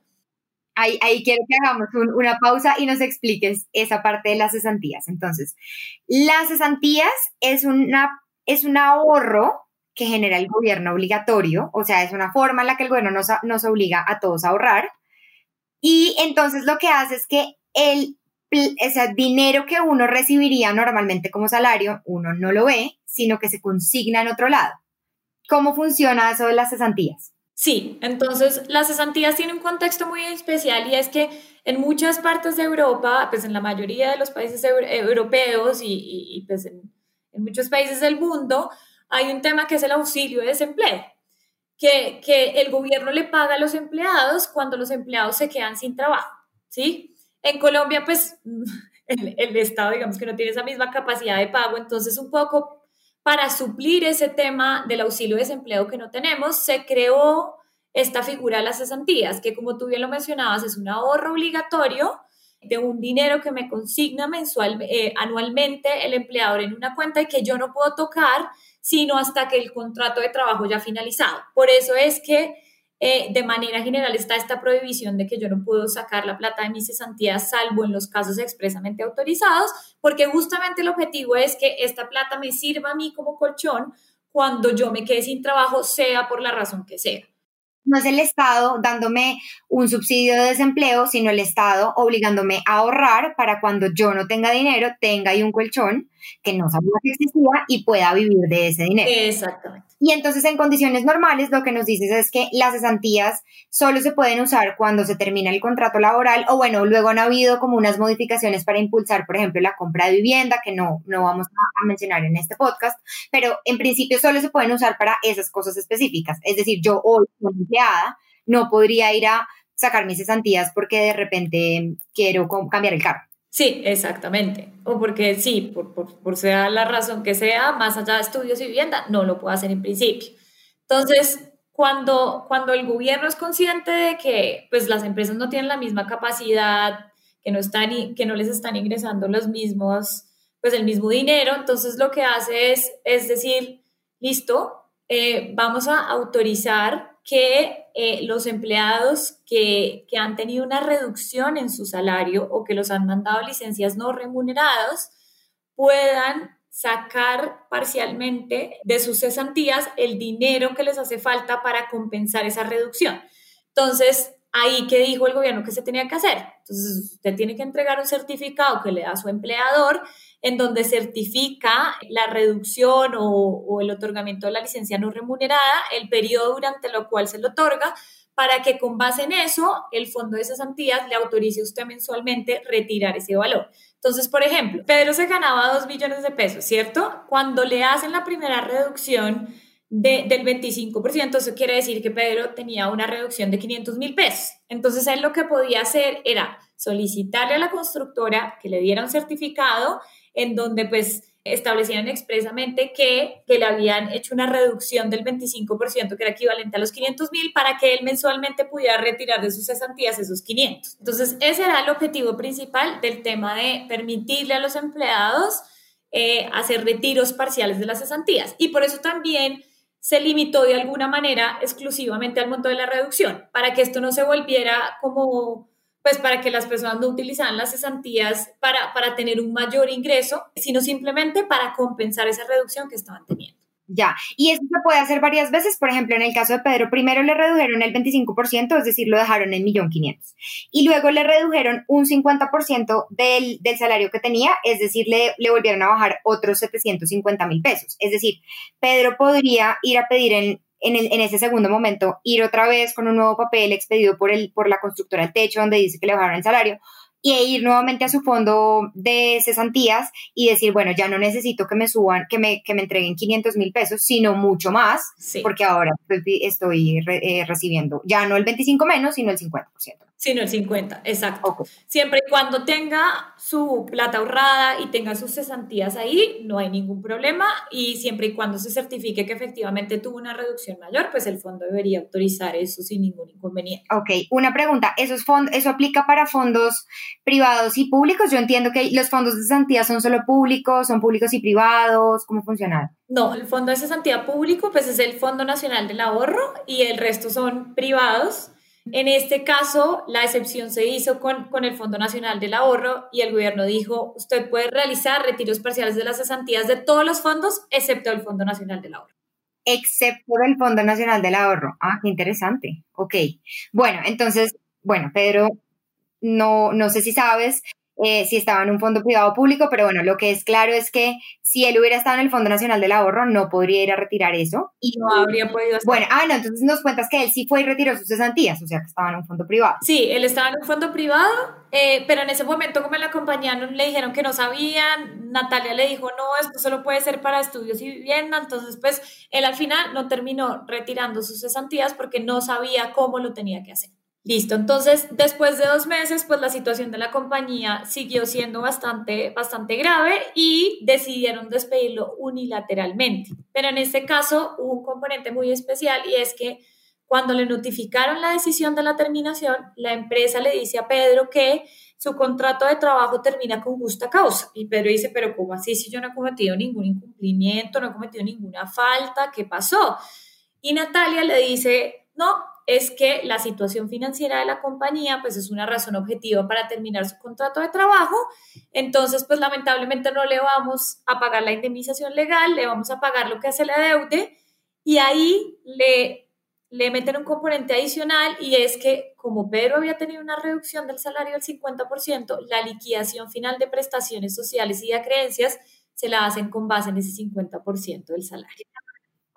Speaker 3: Ahí, quiero que hagamos una pausa y nos expliques esa parte de las cesantías. Entonces, las cesantías es, una, es un ahorro que genera el gobierno obligatorio, o sea, es una forma en la que el gobierno nos, nos obliga a todos a ahorrar. Y entonces lo que hace es que el ese dinero que uno recibiría normalmente como salario, uno no lo ve, sino que se consigna en otro lado. ¿Cómo funciona eso de las cesantías?
Speaker 1: Sí, entonces las cesantías tienen un contexto muy especial y es que en muchas partes de Europa, pues en la mayoría de los países europeos y, pues en, muchos países del mundo, hay un tema que es el auxilio de desempleo, que, que el gobierno le paga a los empleados cuando los empleados se quedan sin trabajo, ¿sí? En Colombia, pues el Estado, digamos que no tiene esa misma capacidad de pago, entonces un poco para suplir ese tema del auxilio de desempleo que no tenemos, se creó esta figura de las cesantías, que como tú bien lo mencionabas, es un ahorro obligatorio de un dinero que me consigna mensual, eh, anualmente el empleador en una cuenta y que yo no puedo tocar sino hasta que el contrato de trabajo ya ha finalizado. Por eso es que eh, de manera general está esta prohibición de que yo no puedo sacar la plata de mis cesantías salvo en los casos expresamente autorizados, porque justamente el objetivo es que esta plata me sirva a mí como colchón cuando yo me quede sin trabajo, sea por la razón que sea
Speaker 3: no es el Estado dándome un subsidio de desempleo, sino el Estado obligándome a ahorrar para cuando yo no tenga dinero, tenga ahí un colchón que no sabía que existía y pueda vivir de ese dinero.
Speaker 1: Exactamente.
Speaker 3: Y entonces en condiciones normales lo que nos dices es que las cesantías solo se pueden usar cuando se termina el contrato laboral o bueno, luego han habido como unas modificaciones para impulsar, por ejemplo, la compra de vivienda, que no, no vamos a mencionar en este podcast, pero en principio solo se pueden usar para esas cosas específicas. Es decir, yo hoy como empleada no podría ir a sacar mis cesantías porque de repente quiero cambiar el carro.
Speaker 1: Sí, exactamente. O porque sí, por, por, sea la razón que sea, más allá de estudios y vivienda, no lo puedo hacer en principio. Entonces, cuando, cuando el gobierno es consciente de que pues, las empresas no tienen la misma capacidad, que no, están, que no les están ingresando los mismos, pues el mismo dinero, entonces lo que hace es, es decir, listo, eh, vamos a autorizar que eh, los empleados que, que, han tenido una reducción en su salario o que los han mandado licencias no remuneradas puedan sacar parcialmente de sus cesantías el dinero que les hace falta para compensar esa reducción. Entonces, ahí que dijo el gobierno que se tenía que hacer. Entonces, usted tiene que entregar un certificado que le da a su empleador en donde certifica la reducción o, el otorgamiento de la licencia no remunerada, el periodo durante el cual se le otorga, para que con base en eso el fondo de cesantías le autorice a usted mensualmente retirar ese valor. Entonces, por ejemplo, Pedro se ganaba 2 millones de pesos, ¿cierto? Cuando le hacen la primera reducción del 25%, eso quiere decir que Pedro tenía una reducción de 500 mil pesos. Entonces, él lo que podía hacer era solicitarle a la constructora que le diera un certificado en donde pues establecían expresamente que, que le habían hecho una reducción del 25%, que era equivalente a los 500 mil, para que él mensualmente pudiera retirar de sus cesantías esos 500. Entonces, ese era el objetivo principal del tema de permitirle a los empleados eh, hacer retiros parciales de las cesantías. Y por eso también se limitó de alguna manera exclusivamente al monto de la reducción, para que esto no se volviera como, pues para que las personas no utilizaran las cesantías para, para tener un mayor ingreso, sino simplemente para compensar esa reducción que estaban teniendo.
Speaker 3: Ya, y eso se puede hacer varias veces. Por ejemplo, en el caso de Pedro, primero le redujeron el 25%, es decir, lo dejaron en 1.500.000. Y luego le redujeron un 50% del, del salario que tenía, es decir, le, le volvieron a bajar otros 750 mil pesos. Es decir, Pedro podría ir a pedir en, en, el, en, ese segundo momento, ir otra vez con un nuevo papel expedido por, el, por la constructora del techo, donde dice que le bajaron el salario, y ir nuevamente a su fondo de cesantías y decir, bueno, ya no necesito que me suban, que me, que me entreguen 500 mil pesos, sino mucho más, porque ahora estoy eh, recibiendo ya no el 25 menos, sino el 50%
Speaker 1: sino el 50, exacto. Siempre y cuando tenga su plata ahorrada y tenga sus cesantías ahí, no hay ningún problema y siempre y cuando se certifique que efectivamente tuvo una reducción mayor, pues el fondo debería autorizar eso sin ningún inconveniente.
Speaker 3: Ok, una pregunta, ¿Esos fondos, ¿eso aplica para fondos privados y públicos? Yo entiendo que los fondos de cesantía son solo públicos, son públicos y privados, ¿cómo funciona?
Speaker 1: No, el fondo de cesantía público pues es el Fondo Nacional del Ahorro y el resto son privados. En este caso, la excepción se hizo con, con, el Fondo Nacional del Ahorro y el gobierno dijo, usted puede realizar retiros parciales de las cesantías de todos los fondos, excepto el Fondo Nacional del Ahorro.
Speaker 3: Excepto del Fondo Nacional del Ahorro. Ah, qué interesante. Ok. Bueno, entonces, bueno, Pedro, no, no sé si sabes, eh, si estaba en un fondo privado o público, pero bueno, lo que es claro es que si él hubiera estado en el Fondo Nacional del Ahorro, no podría ir a retirar eso.
Speaker 1: Y no habría podido
Speaker 3: Bueno, ah, no, entonces nos cuentas que él sí fue y retiró sus cesantías, o sea, que estaba en un fondo privado.
Speaker 1: Sí, él estaba en un fondo privado, eh, pero en ese momento, como en la compañía le dijeron que no sabían, Natalia le dijo, no, esto solo puede ser para estudios y vivienda, entonces, pues, él al final no terminó retirando sus cesantías porque no sabía cómo lo tenía que hacer. Listo, entonces después de dos meses, pues la situación de la compañía siguió siendo bastante, bastante grave y decidieron despedirlo unilateralmente. Pero en este caso hubo un componente muy especial y es que cuando le notificaron la decisión de la terminación, la empresa le dice a Pedro que su contrato de trabajo termina con justa causa. Y Pedro dice, pero ¿cómo así si yo no he cometido ningún incumplimiento, no he cometido ninguna falta? ¿Qué pasó? Y Natalia le dice, no, es que la situación financiera de la compañía pues es una razón objetiva para terminar su contrato de trabajo. Entonces, pues lamentablemente no le vamos a pagar la indemnización legal, le vamos a pagar lo que hace la deude y ahí le, le meten un componente adicional y es que como Pedro había tenido una reducción del salario del 50%, la liquidación final de prestaciones sociales y de creencias se la hacen con base en ese 50% del salario.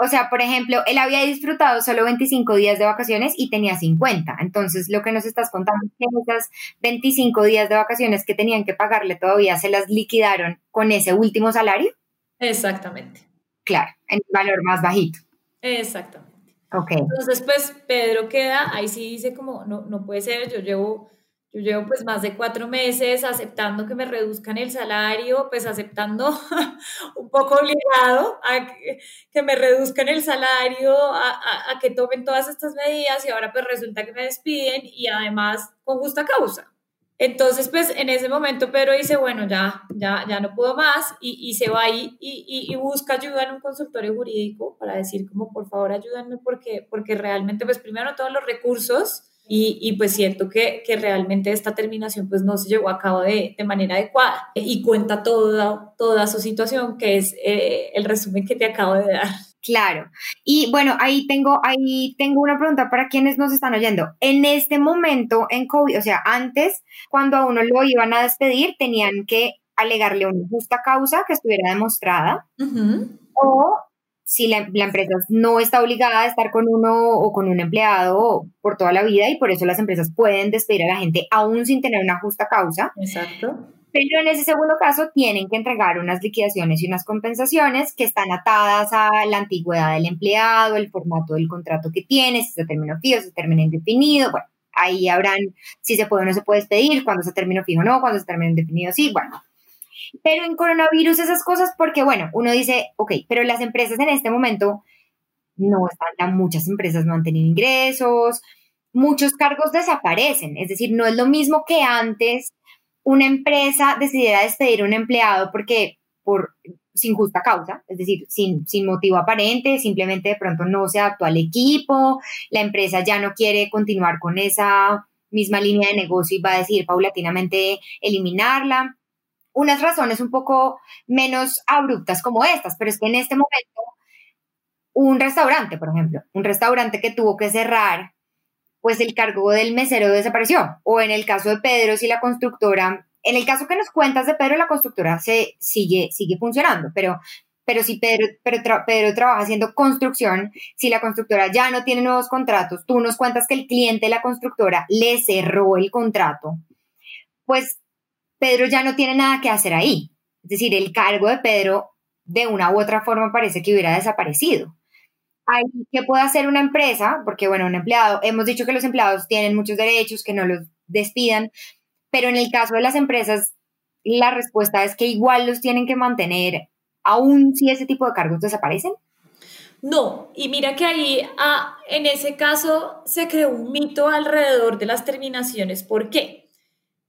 Speaker 3: O sea, por ejemplo, él había disfrutado solo 25 días de vacaciones y tenía 50. Entonces, lo que nos estás contando es que esas 25 días de vacaciones que tenían que pagarle todavía se las liquidaron con ese último salario.
Speaker 1: Exactamente.
Speaker 3: Claro, en valor más bajito.
Speaker 1: Exactamente.
Speaker 3: Ok.
Speaker 1: Entonces, pues Pedro queda, ahí sí dice como, no, no puede ser, yo llevo yo llevo pues más de cuatro meses aceptando que me reduzcan el salario, pues aceptando un poco obligado a que, me reduzcan el salario, a, a, que tomen todas estas medidas y ahora pues resulta que me despiden y además con justa causa. Entonces pues en ese momento Pedro dice, bueno, ya, ya, ya no puedo más y, y se va y, y, y, busca ayuda en un consultorio jurídico para decir como por favor ayúdenme porque, porque realmente pues primero todos los recursos y, pues siento que, que, realmente esta terminación pues no se llevó a cabo de, de manera adecuada y cuenta toda, toda su situación, que es eh, el resumen que te acabo de dar.
Speaker 3: Claro. Y bueno, ahí tengo, ahí tengo una pregunta para quienes nos están oyendo. En este momento, en COVID, o sea, antes, cuando a uno lo iban a despedir, tenían que alegarle una justa causa que estuviera demostrada o si la, empresa no está obligada a estar con uno o con un empleado por toda la vida y por eso las empresas pueden despedir a la gente aún sin tener una justa causa.
Speaker 1: Exacto.
Speaker 3: Pero en ese segundo caso tienen que entregar unas liquidaciones y unas compensaciones que están atadas a la antigüedad del empleado, el formato del contrato que tiene, si se término fijo, si se término indefinido, bueno, ahí habrán si se puede o no se puede despedir, cuando se término fijo o no, cuando se término indefinido sí, bueno, pero en coronavirus esas cosas, porque bueno, uno dice, ok, pero las empresas en este momento no están, muchas empresas no han tenido ingresos, muchos cargos desaparecen, es decir, no es lo mismo que antes una empresa decidiera despedir a un empleado porque por sin justa causa, es decir, sin, sin motivo aparente, simplemente de pronto no se adaptó al equipo, la empresa ya no quiere continuar con esa misma línea de negocio y va a decidir paulatinamente eliminarla. Unas razones un poco menos abruptas como estas, pero es que en este momento un restaurante, por ejemplo, un restaurante que tuvo que cerrar, pues el cargo del mesero desapareció. O en el caso de Pedro, si la constructora en el caso que nos cuentas de Pedro, la constructora se sigue, sigue funcionando, pero, pero si Pedro, Pedro trabaja haciendo construcción, si la constructora ya no tiene nuevos contratos, tú nos cuentas que el cliente la constructora le cerró el contrato, pues Pedro ya no tiene nada que hacer ahí. Es decir, el cargo de Pedro de una u otra forma parece que hubiera desaparecido. ¿Qué puede hacer una empresa? Porque, bueno, un empleado, hemos dicho que los empleados tienen muchos derechos, que no los despidan, pero en el caso de las empresas, la respuesta es que igual los tienen que mantener, aun si ese tipo de cargos desaparecen.
Speaker 1: No, y mira que ahí ah, en ese caso se creó un mito alrededor de las terminaciones. ¿Por qué?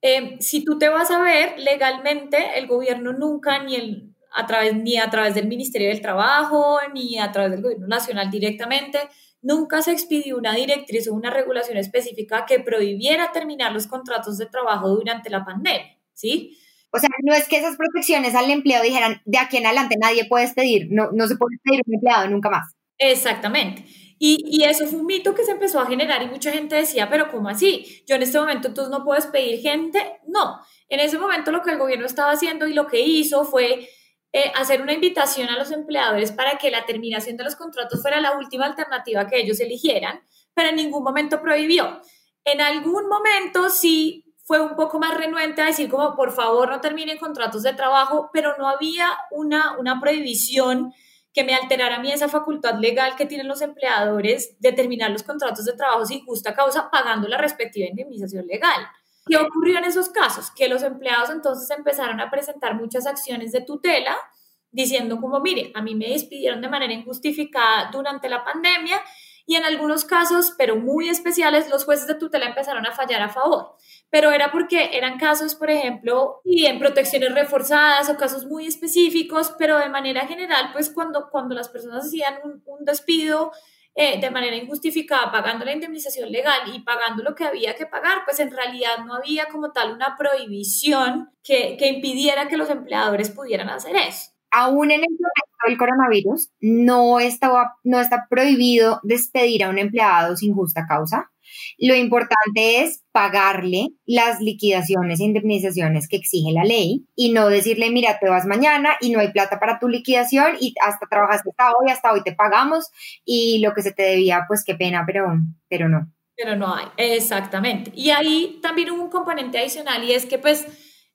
Speaker 1: Em, si tú te vas a ver legalmente, el gobierno nunca, ni, el, a través, ni a través del Ministerio del Trabajo, ni a través del gobierno nacional directamente, nunca se expidió una directriz o una regulación específica que prohibiera terminar los contratos de trabajo durante la pandemia, ¿sí?
Speaker 3: O sea, no es que esas protecciones al empleado dijeran, de aquí en adelante nadie puede despedir, no, no se puede despedir un empleado nunca más.
Speaker 1: Exactamente. Y, y, eso fue un mito que se empezó a generar y mucha gente decía, pero ¿cómo así? Yo en este momento entonces no puedo despedir gente. No, en ese momento lo que el gobierno estaba haciendo y lo que hizo fue eh, hacer una invitación a los empleadores para que la terminación de los contratos fuera la última alternativa que ellos eligieran, pero en ningún momento prohibió. En algún momento sí fue un poco más renuente a decir como por favor no terminen contratos de trabajo, pero no había una, una prohibición que me alterara a mí esa facultad legal que tienen los empleadores de terminar los contratos de trabajo sin justa causa pagando la respectiva indemnización legal. ¿Qué ocurrió en esos casos? Que los empleados entonces empezaron a presentar muchas acciones de tutela diciendo como, mire, a mí me despidieron de manera injustificada durante la pandemia y en algunos casos, pero muy especiales, los jueces de tutela empezaron a fallar a favor. Pero era porque eran casos, por ejemplo, y en protecciones reforzadas o casos muy específicos, pero de manera general, pues cuando, cuando las personas hacían un, despido eh, de manera injustificada pagando la indemnización legal y pagando lo que había que pagar, pues en realidad no había como tal una prohibición que, que impidiera que los empleadores pudieran hacer eso.
Speaker 3: Aún en el momento del coronavirus, no, estaba, no está prohibido despedir a un empleado sin justa causa. Lo importante es pagarle las liquidaciones e indemnizaciones que exige la ley y no decirle, mira, te vas mañana y no hay plata para tu liquidación y hasta trabajaste hasta hoy, hasta hoy te pagamos y lo que se te debía, pues qué pena, pero, pero no.
Speaker 1: Pero no hay, exactamente. Y ahí también hubo un componente adicional y es que pues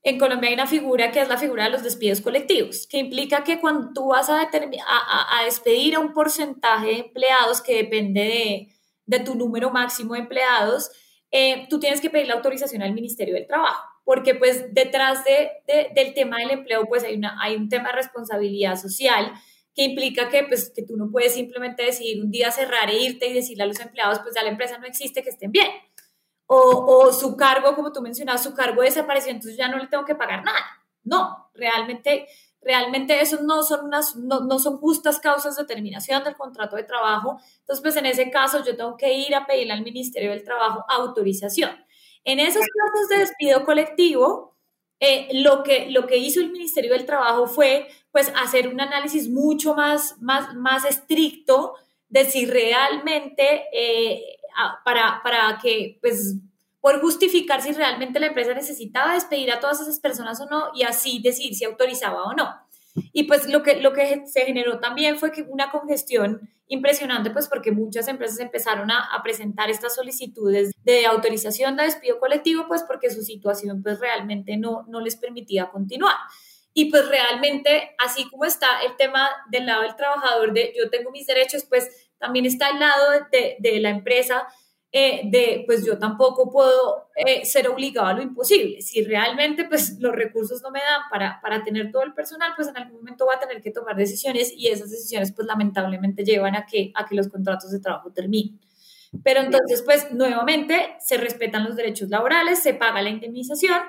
Speaker 1: en Colombia hay una figura que es la figura de los despidos colectivos, que implica que cuando tú vas a, a, a despedir a un porcentaje de empleados que depende de de tu número máximo de empleados, eh, tú tienes que pedir la autorización al Ministerio del Trabajo, porque pues detrás de, del tema del empleo pues hay, una, hay un tema de responsabilidad social que implica que pues que tú no puedes simplemente decidir un día cerrar e irte y decirle a los empleados pues ya la empresa no existe, que estén bien. O, o su cargo, como tú mencionas, su cargo desapareció, entonces ya no le tengo que pagar nada. No, realmente realmente eso no son, unas, no, no, son justas causas de terminación del contrato de trabajo. Entonces, pues en ese caso yo tengo que ir a pedirle al Ministerio del Trabajo autorización. En esos casos de despido colectivo, eh, lo, que, lo que hizo el Ministerio del Trabajo fue pues hacer un análisis mucho más, más, más estricto de si realmente eh, para, para que pues por justificar si realmente la empresa necesitaba despedir a todas esas personas o no y así decidir si autorizaba o no. Y pues lo que, lo que se generó también fue que una congestión impresionante, pues porque muchas empresas empezaron a, presentar estas solicitudes de autorización de despido colectivo, pues porque su situación pues realmente no, no les permitía continuar. Y pues realmente, así como está el tema del lado del trabajador, de yo tengo mis derechos, pues también está el lado de, de la empresa eh, de, pues yo tampoco puedo eh, ser obligado a lo imposible. Si realmente, pues los recursos no me dan para, para tener todo el personal, pues en algún momento va a tener que tomar decisiones y esas decisiones, pues lamentablemente llevan a que, a que los contratos de trabajo terminen. Pero entonces, pues nuevamente se respetan los derechos laborales, se paga la indemnización.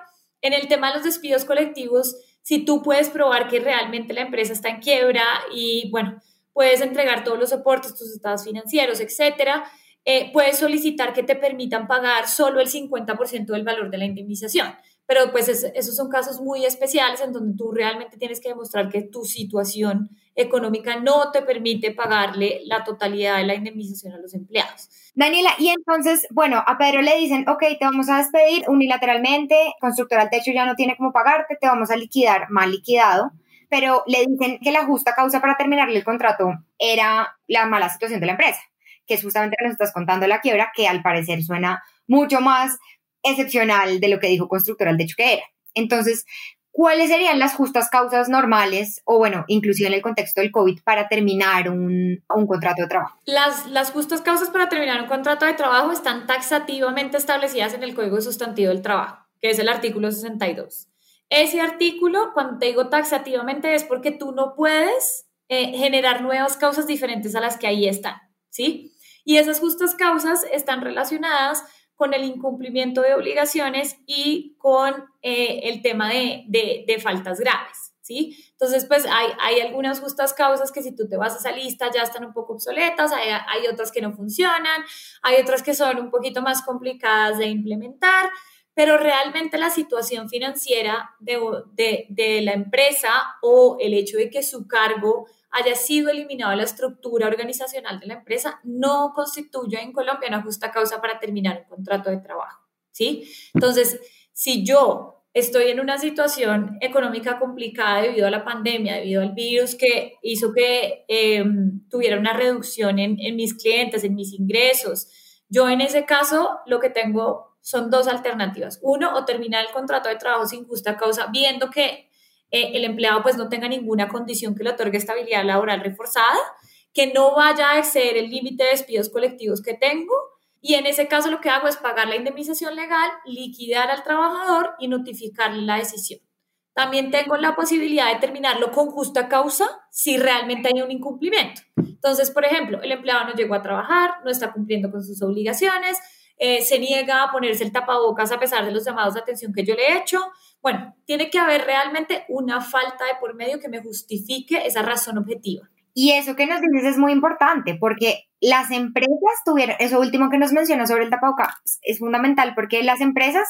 Speaker 1: En el tema de los despidos colectivos, si tú puedes probar que realmente la empresa está en quiebra y, bueno, puedes entregar todos los soportes, tus estados financieros, etcétera, eh, puedes solicitar que te permitan pagar solo el 50% del valor de la indemnización. Pero pues esos son casos muy especiales en donde tú realmente tienes que demostrar que tu situación económica no te permite pagarle la totalidad de la indemnización a los empleados.
Speaker 3: Daniela, y entonces, bueno, a Pedro le dicen, ok, te vamos a despedir unilateralmente, constructora al techo ya no tiene cómo pagarte, te vamos a liquidar mal liquidado, pero le dicen que la justa causa para terminarle el contrato era la mala situación de la empresa, que es justamente lo que nos estás contando la quiebra, que al parecer suena mucho más excepcional de lo que dijo constructora al techo que era. Entonces, ¿cuáles serían las justas causas normales o, bueno, inclusive en el contexto del COVID para terminar un, un, contrato de trabajo?
Speaker 1: Las, las justas causas para terminar un contrato de trabajo están taxativamente establecidas en el Código de Sustantivo del Trabajo, que es el artículo 62. Ese artículo, cuando te digo taxativamente, es porque tú no puedes eh, generar nuevas causas diferentes a las que ahí están, ¿sí? Y esas justas causas están relacionadas con el incumplimiento de obligaciones y con eh, el tema de, de, faltas graves, ¿sí? Entonces, pues hay, hay, algunas justas causas que si tú te vas a esa lista ya están un poco obsoletas, hay, hay otras que no funcionan, hay otras que son un poquito más complicadas de implementar, pero realmente la situación financiera de, de, de la empresa o el hecho de que su cargo haya sido eliminado la estructura organizacional de la empresa, no constituye en Colombia una justa causa para terminar un contrato de trabajo, ¿sí? Entonces, si yo estoy en una situación económica complicada debido a la pandemia, debido al virus que hizo que em, tuviera una reducción en, en mis clientes, en mis ingresos, yo en ese caso lo que tengo son dos alternativas. Uno, o terminar el contrato de trabajo sin justa causa, viendo que eh, el empleado pues no tenga ninguna condición que le otorgue estabilidad laboral reforzada, que no vaya a exceder el límite de despidos colectivos que tengo. Y en ese caso lo que hago es pagar la indemnización legal, liquidar al trabajador y notificarle la decisión. También tengo la posibilidad de terminarlo con justa causa si realmente hay un incumplimiento. Entonces, por ejemplo, el empleado no llegó a trabajar, no está cumpliendo con sus obligaciones, eh, se niega a ponerse el tapabocas a pesar de los llamados de atención que yo le he hecho. Bueno, tiene que haber realmente una falta de por medio que me justifique esa razón objetiva.
Speaker 3: Y eso que nos dices es muy importante porque las empresas tuvieron, eso último que nos mencionó sobre el tapabocas es fundamental porque las empresas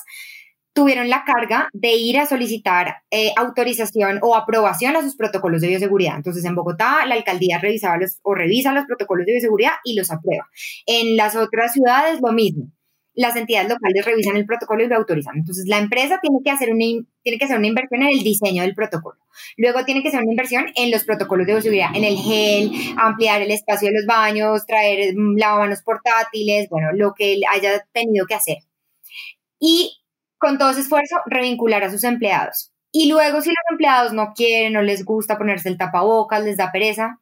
Speaker 3: tuvieron la carga de ir a solicitar eh, autorización o aprobación a sus protocolos de bioseguridad. Entonces, en Bogotá, la alcaldía revisaba los, o revisa los protocolos de bioseguridad y los aprueba. En las otras ciudades, lo mismo las entidades locales revisan el protocolo y lo autorizan. Entonces, la empresa tiene que hacer una, tiene que hacer una inversión en el diseño del protocolo. Luego tiene que hacer una inversión en los protocolos de seguridad, en el gel, ampliar el espacio de los baños, traer mm, lavamanos portátiles, bueno, lo que haya tenido que hacer. Y con todo ese esfuerzo, revincular a sus empleados. Y luego, si los empleados no quieren, no les gusta ponerse el tapabocas, les da pereza,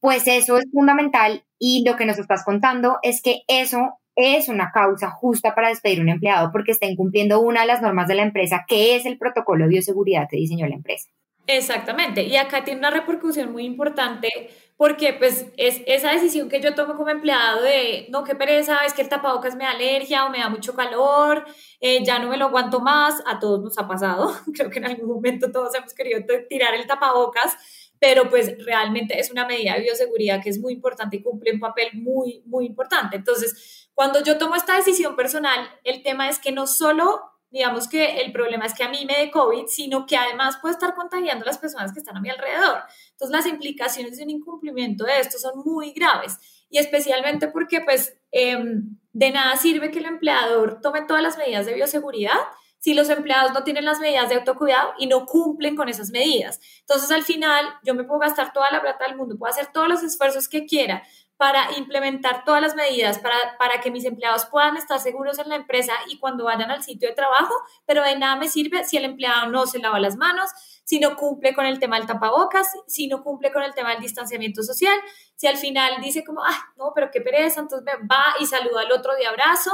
Speaker 3: pues eso es fundamental y lo que nos estás contando es que eso es una causa justa para despedir a un empleado porque está incumpliendo una de las normas de la empresa, que es el protocolo de bioseguridad que diseñó la empresa.
Speaker 1: Exactamente, y acá tiene una repercusión muy importante porque pues es esa decisión que yo tomo como empleado de, no, qué pereza, es que el tapabocas me da alergia o me da mucho calor, eh, ya no me lo aguanto más, a todos nos ha pasado, creo que en algún momento todos hemos querido tirar el tapabocas, pero pues realmente es una medida de bioseguridad que es muy importante y cumple un papel muy, muy importante. Entonces, cuando yo tomo esta decisión personal, el tema es que no solo, digamos que el problema es que a mí me dé COVID, sino que además puedo estar contagiando a las personas que están a mi alrededor. Entonces, las implicaciones de un incumplimiento de esto son muy graves y especialmente porque pues em, de nada sirve que el empleador tome todas las medidas de bioseguridad si los empleados no tienen las medidas de autocuidado y no cumplen con esas medidas. Entonces, al final, yo me puedo gastar toda la plata del mundo, puedo hacer todos los esfuerzos que quiera para implementar todas las medidas para, para que mis empleados puedan estar seguros en la empresa y cuando vayan al sitio de trabajo, pero de nada me sirve si el empleado no se lava las manos, si no cumple con el tema del tapabocas, si no cumple con el tema del distanciamiento social, si al final dice como, ah, no, pero qué pereza, entonces va y saluda al otro de abrazo,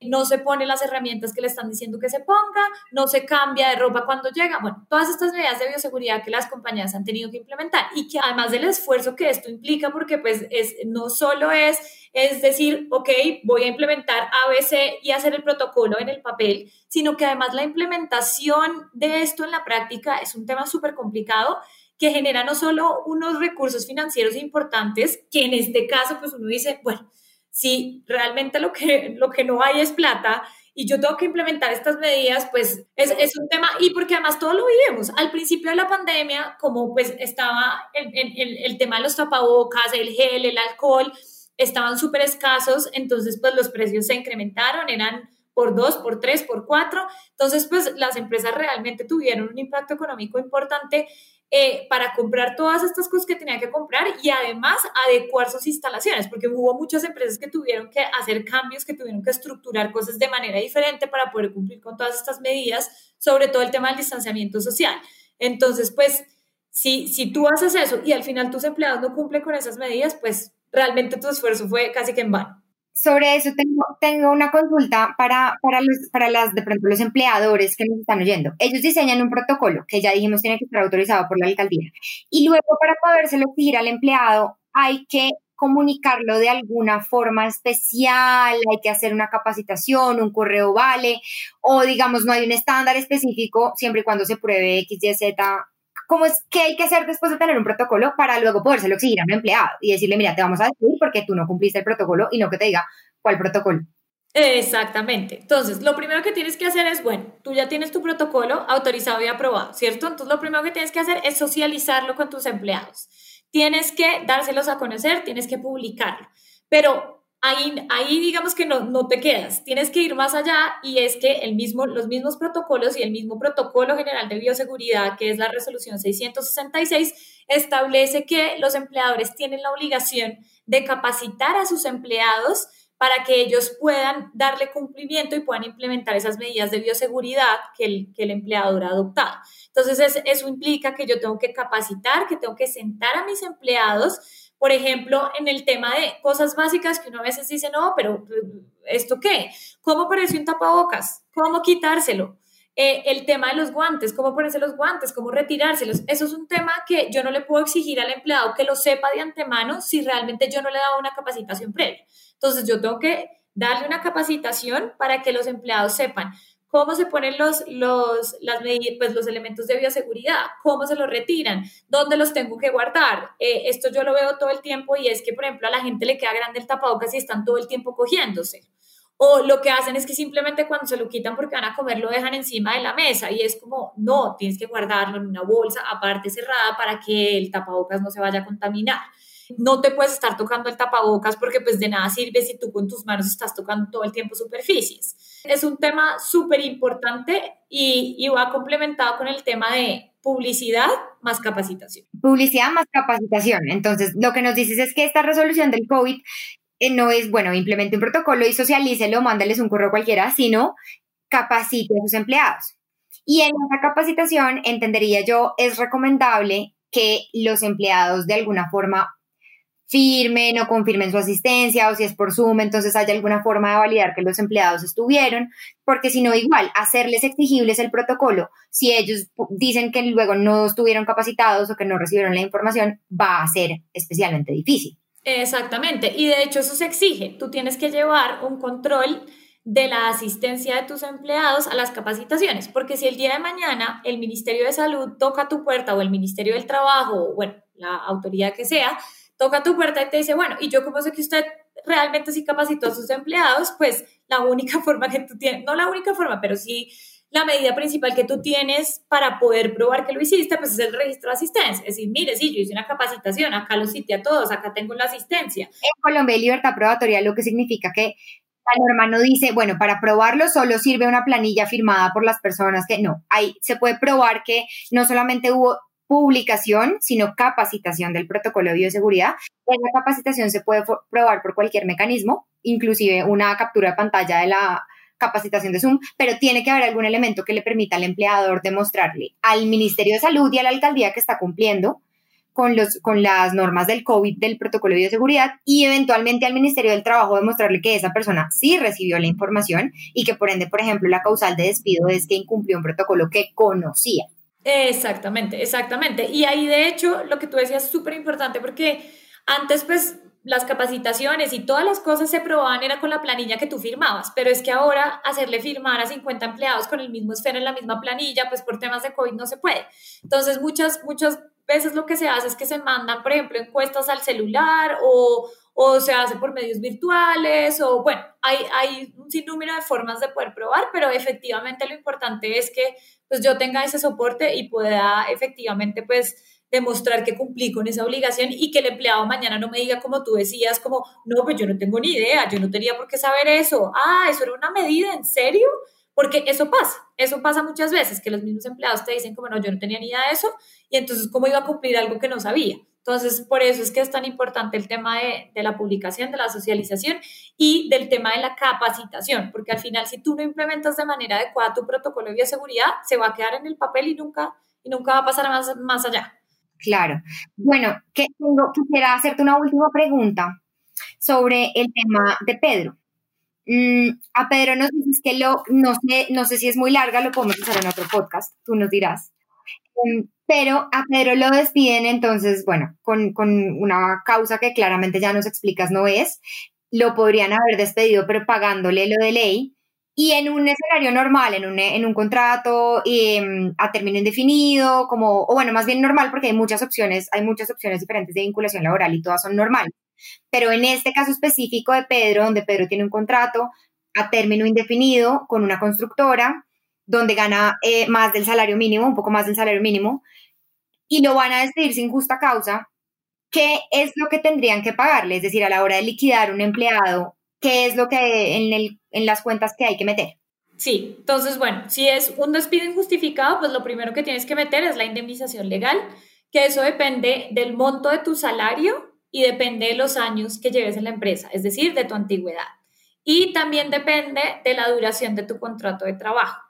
Speaker 1: no se pone las herramientas que le están diciendo que se ponga, no se cambia de ropa cuando llega. Bueno, todas estas medidas de bioseguridad que las compañías han tenido que implementar y que además del esfuerzo que esto implica, porque pues es, no solo es, es decir, ok, voy a implementar ABC y hacer el protocolo en el papel, sino que además la implementación de esto en la práctica es un tema súper complicado que genera no solo unos recursos financieros importantes, que en este caso, pues uno dice, bueno, si realmente lo que, lo que no hay es plata y yo tengo que implementar estas medidas, pues es, es un tema, y porque además todo lo vivimos. Al principio de la pandemia, como pues estaba el, el, el tema de los tapabocas, el gel, el alcohol, estaban súper escasos, entonces pues los precios se incrementaron, eran por dos, por tres, por cuatro. Entonces, pues las empresas realmente tuvieron un impacto económico importante eh, para comprar todas estas cosas que tenían que comprar y además adecuar sus instalaciones, porque hubo muchas empresas que tuvieron que hacer cambios, que tuvieron que estructurar cosas de manera diferente para poder cumplir con todas estas medidas, sobre todo el tema del distanciamiento social. Entonces, pues, si, si tú haces eso y al final tus empleados no cumplen con esas medidas, pues realmente tu esfuerzo fue casi que en vano
Speaker 3: sobre eso tengo, tengo una consulta para, para, los, para las, de pronto, los empleadores que nos están oyendo. Ellos diseñan un protocolo que ya dijimos tiene que estar autorizado por la alcaldía. Y luego para podérselo exigir al empleado hay que comunicarlo de alguna forma especial, hay que hacer una capacitación, un correo vale, o digamos no hay un estándar específico siempre y cuando se pruebe X, Y, Z ¿Cómo es que hay que hacer después de tener un protocolo para luego podérselo exigir a un empleado y decirle, mira, te vamos a decir porque tú no cumpliste el protocolo y no que te diga cuál protocolo?
Speaker 1: Exactamente. Entonces, lo primero que tienes que hacer es, bueno, tú ya tienes tu protocolo autorizado y aprobado, ¿cierto? Entonces, lo primero que tienes que hacer es socializarlo con tus empleados. Tienes que dárselos a conocer, tienes que publicarlo. Pero ahí, ahí digamos que no, no te quedas, tienes que ir más allá y es que el mismo, los mismos protocolos y el mismo protocolo general de bioseguridad, que es la resolución 666, establece que los empleadores tienen la obligación de capacitar a sus empleados para que ellos puedan darle cumplimiento y puedan implementar esas medidas de bioseguridad que el, que el empleador ha adoptado. Entonces, eso implica que yo tengo que capacitar, que tengo que sentar a mis empleados por ejemplo, en el tema de cosas básicas que uno a veces dice, no, pero ¿esto qué? ¿Cómo ponerse un tapabocas? ¿Cómo quitárselo? Eh, el tema de los guantes, cómo ponerse los guantes, cómo retirárselos. Eso es un tema que yo no le puedo exigir al empleado que lo sepa de antemano si realmente yo no le he dado una capacitación previa. Entonces yo tengo que darle una capacitación para que los empleados sepan cómo se ponen los, los, las pues, los elementos de bioseguridad, cómo se los retiran, dónde los tengo que guardar. Eh, esto yo lo veo todo el tiempo y es que, por ejemplo, a la gente le queda grande el tapabocas y están todo el tiempo cogiéndose. O lo que hacen es que simplemente cuando se lo quitan porque van a comer lo dejan encima de la mesa y es como, no, tienes que guardarlo en una bolsa aparte cerrada para que el tapabocas no se vaya a contaminar no te puedes estar tocando el tapabocas porque pues de nada sirve si tú con tus manos estás tocando todo el tiempo superficies. Es un tema súper importante y, va complementado con el tema de publicidad más capacitación.
Speaker 3: Publicidad más capacitación. Entonces, lo que nos dices es que esta resolución del COVID eh, no es, bueno, implemente un protocolo y socialícelo, mándales un correo cualquiera, sino capacite a sus empleados. Y en esa capacitación, entendería yo, es recomendable que los empleados de alguna forma firmen o confirmen su asistencia o si es por Zoom, entonces hay alguna forma de validar que los empleados estuvieron, porque si no, igual, hacerles exigibles el protocolo, si ellos dicen que luego no estuvieron capacitados o que no recibieron la información, va a ser especialmente difícil.
Speaker 1: Exactamente, y de hecho eso se exige, tú tienes que llevar un control de la asistencia de tus empleados a las capacitaciones, porque si el día de mañana el Ministerio de Salud toca tu puerta o el Ministerio del Trabajo, o bueno, la autoridad que sea, toca tu puerta y te dice, bueno, ¿y yo cómo sé que usted realmente sí capacitó a sus empleados? Pues la única forma que tú tienes, no la única forma, pero sí la medida principal que tú tienes para poder probar que lo hiciste, pues es el registro de asistencia. Es decir, mire, sí, yo hice una capacitación, acá lo cité a todos, acá tengo la asistencia.
Speaker 3: En Colombia hay libertad probatoria, lo que significa que la norma no dice, bueno, para probarlo solo sirve una planilla firmada por las personas que no, ahí se puede probar que no solamente hubo publicación, sino capacitación del protocolo de bioseguridad. Esa capacitación se puede probar por cualquier mecanismo, inclusive una captura de pantalla de la capacitación de Zoom, pero tiene que haber algún elemento que le permita al empleador demostrarle al Ministerio de Salud y a la alcaldía que está cumpliendo con, los, con las normas del COVID del protocolo de bioseguridad y eventualmente al Ministerio del Trabajo demostrarle que esa persona sí recibió la información y que por ende, por ejemplo, la causal de despido es que incumplió un protocolo que conocía.
Speaker 1: Exactamente, exactamente. Y ahí de hecho lo que tú decías es súper importante porque antes pues las capacitaciones y todas las cosas se probaban era con la planilla que tú firmabas, pero es que ahora hacerle firmar a 50 empleados con el mismo esfero en la misma planilla, pues por temas de COVID no se puede. Entonces muchas, muchas veces lo que se hace es que se mandan, por ejemplo, encuestas al celular o, o se hace por medios virtuales o bueno, hay, hay un sinnúmero de formas de poder probar, pero efectivamente lo importante es que pues yo tenga ese soporte y pueda efectivamente pues demostrar que cumplí con esa obligación y que el empleado mañana no me diga como tú decías, como, no, pues yo no tengo ni idea, yo no tenía por qué saber eso. Ah, eso era una medida, ¿en serio? Porque eso pasa, eso pasa muchas veces, que los mismos empleados te dicen como, no, yo no tenía ni idea de eso, y entonces, ¿cómo iba a cumplir algo que no sabía? Entonces, por eso es que es tan importante el tema de, la publicación, de la socialización y del tema de la capacitación, porque al final, si tú no implementas de manera adecuada tu protocolo de bioseguridad, se va a quedar en el papel y nunca, y nunca va a pasar más, más allá.
Speaker 3: Claro. Bueno, que tengo, quisiera hacerte una última pregunta sobre el tema de Pedro. Mm, a Pedro nos dices que lo, no sé, no sé si es muy larga, lo podemos hacer en otro podcast, tú nos dirás. Pero a Pedro lo despiden entonces, bueno, con, con una causa que claramente ya nos explicas no es, lo podrían haber despedido, pero pagándole lo de ley, y en un escenario normal, en un, en un contrato em, a término indefinido, como, o bueno, más bien normal porque hay muchas opciones, hay muchas opciones diferentes de vinculación laboral y todas son normales. Pero en este caso específico de Pedro, donde Pedro tiene un contrato a término indefinido con una constructora, donde gana eh, más del salario mínimo, un poco más del salario mínimo, y lo van a despedir sin justa causa, ¿qué es lo que tendrían que pagarle? Es decir, a la hora de liquidar un empleado qué es lo que en, el, en las cuentas que hay que meter.
Speaker 1: Sí, entonces, bueno, si es un despido injustificado, pues lo primero que tienes que meter es la indemnización legal, que eso depende del monto de tu salario y depende de los años que lleves en la empresa, es decir, de tu antigüedad. Y también depende de la duración de tu contrato de trabajo.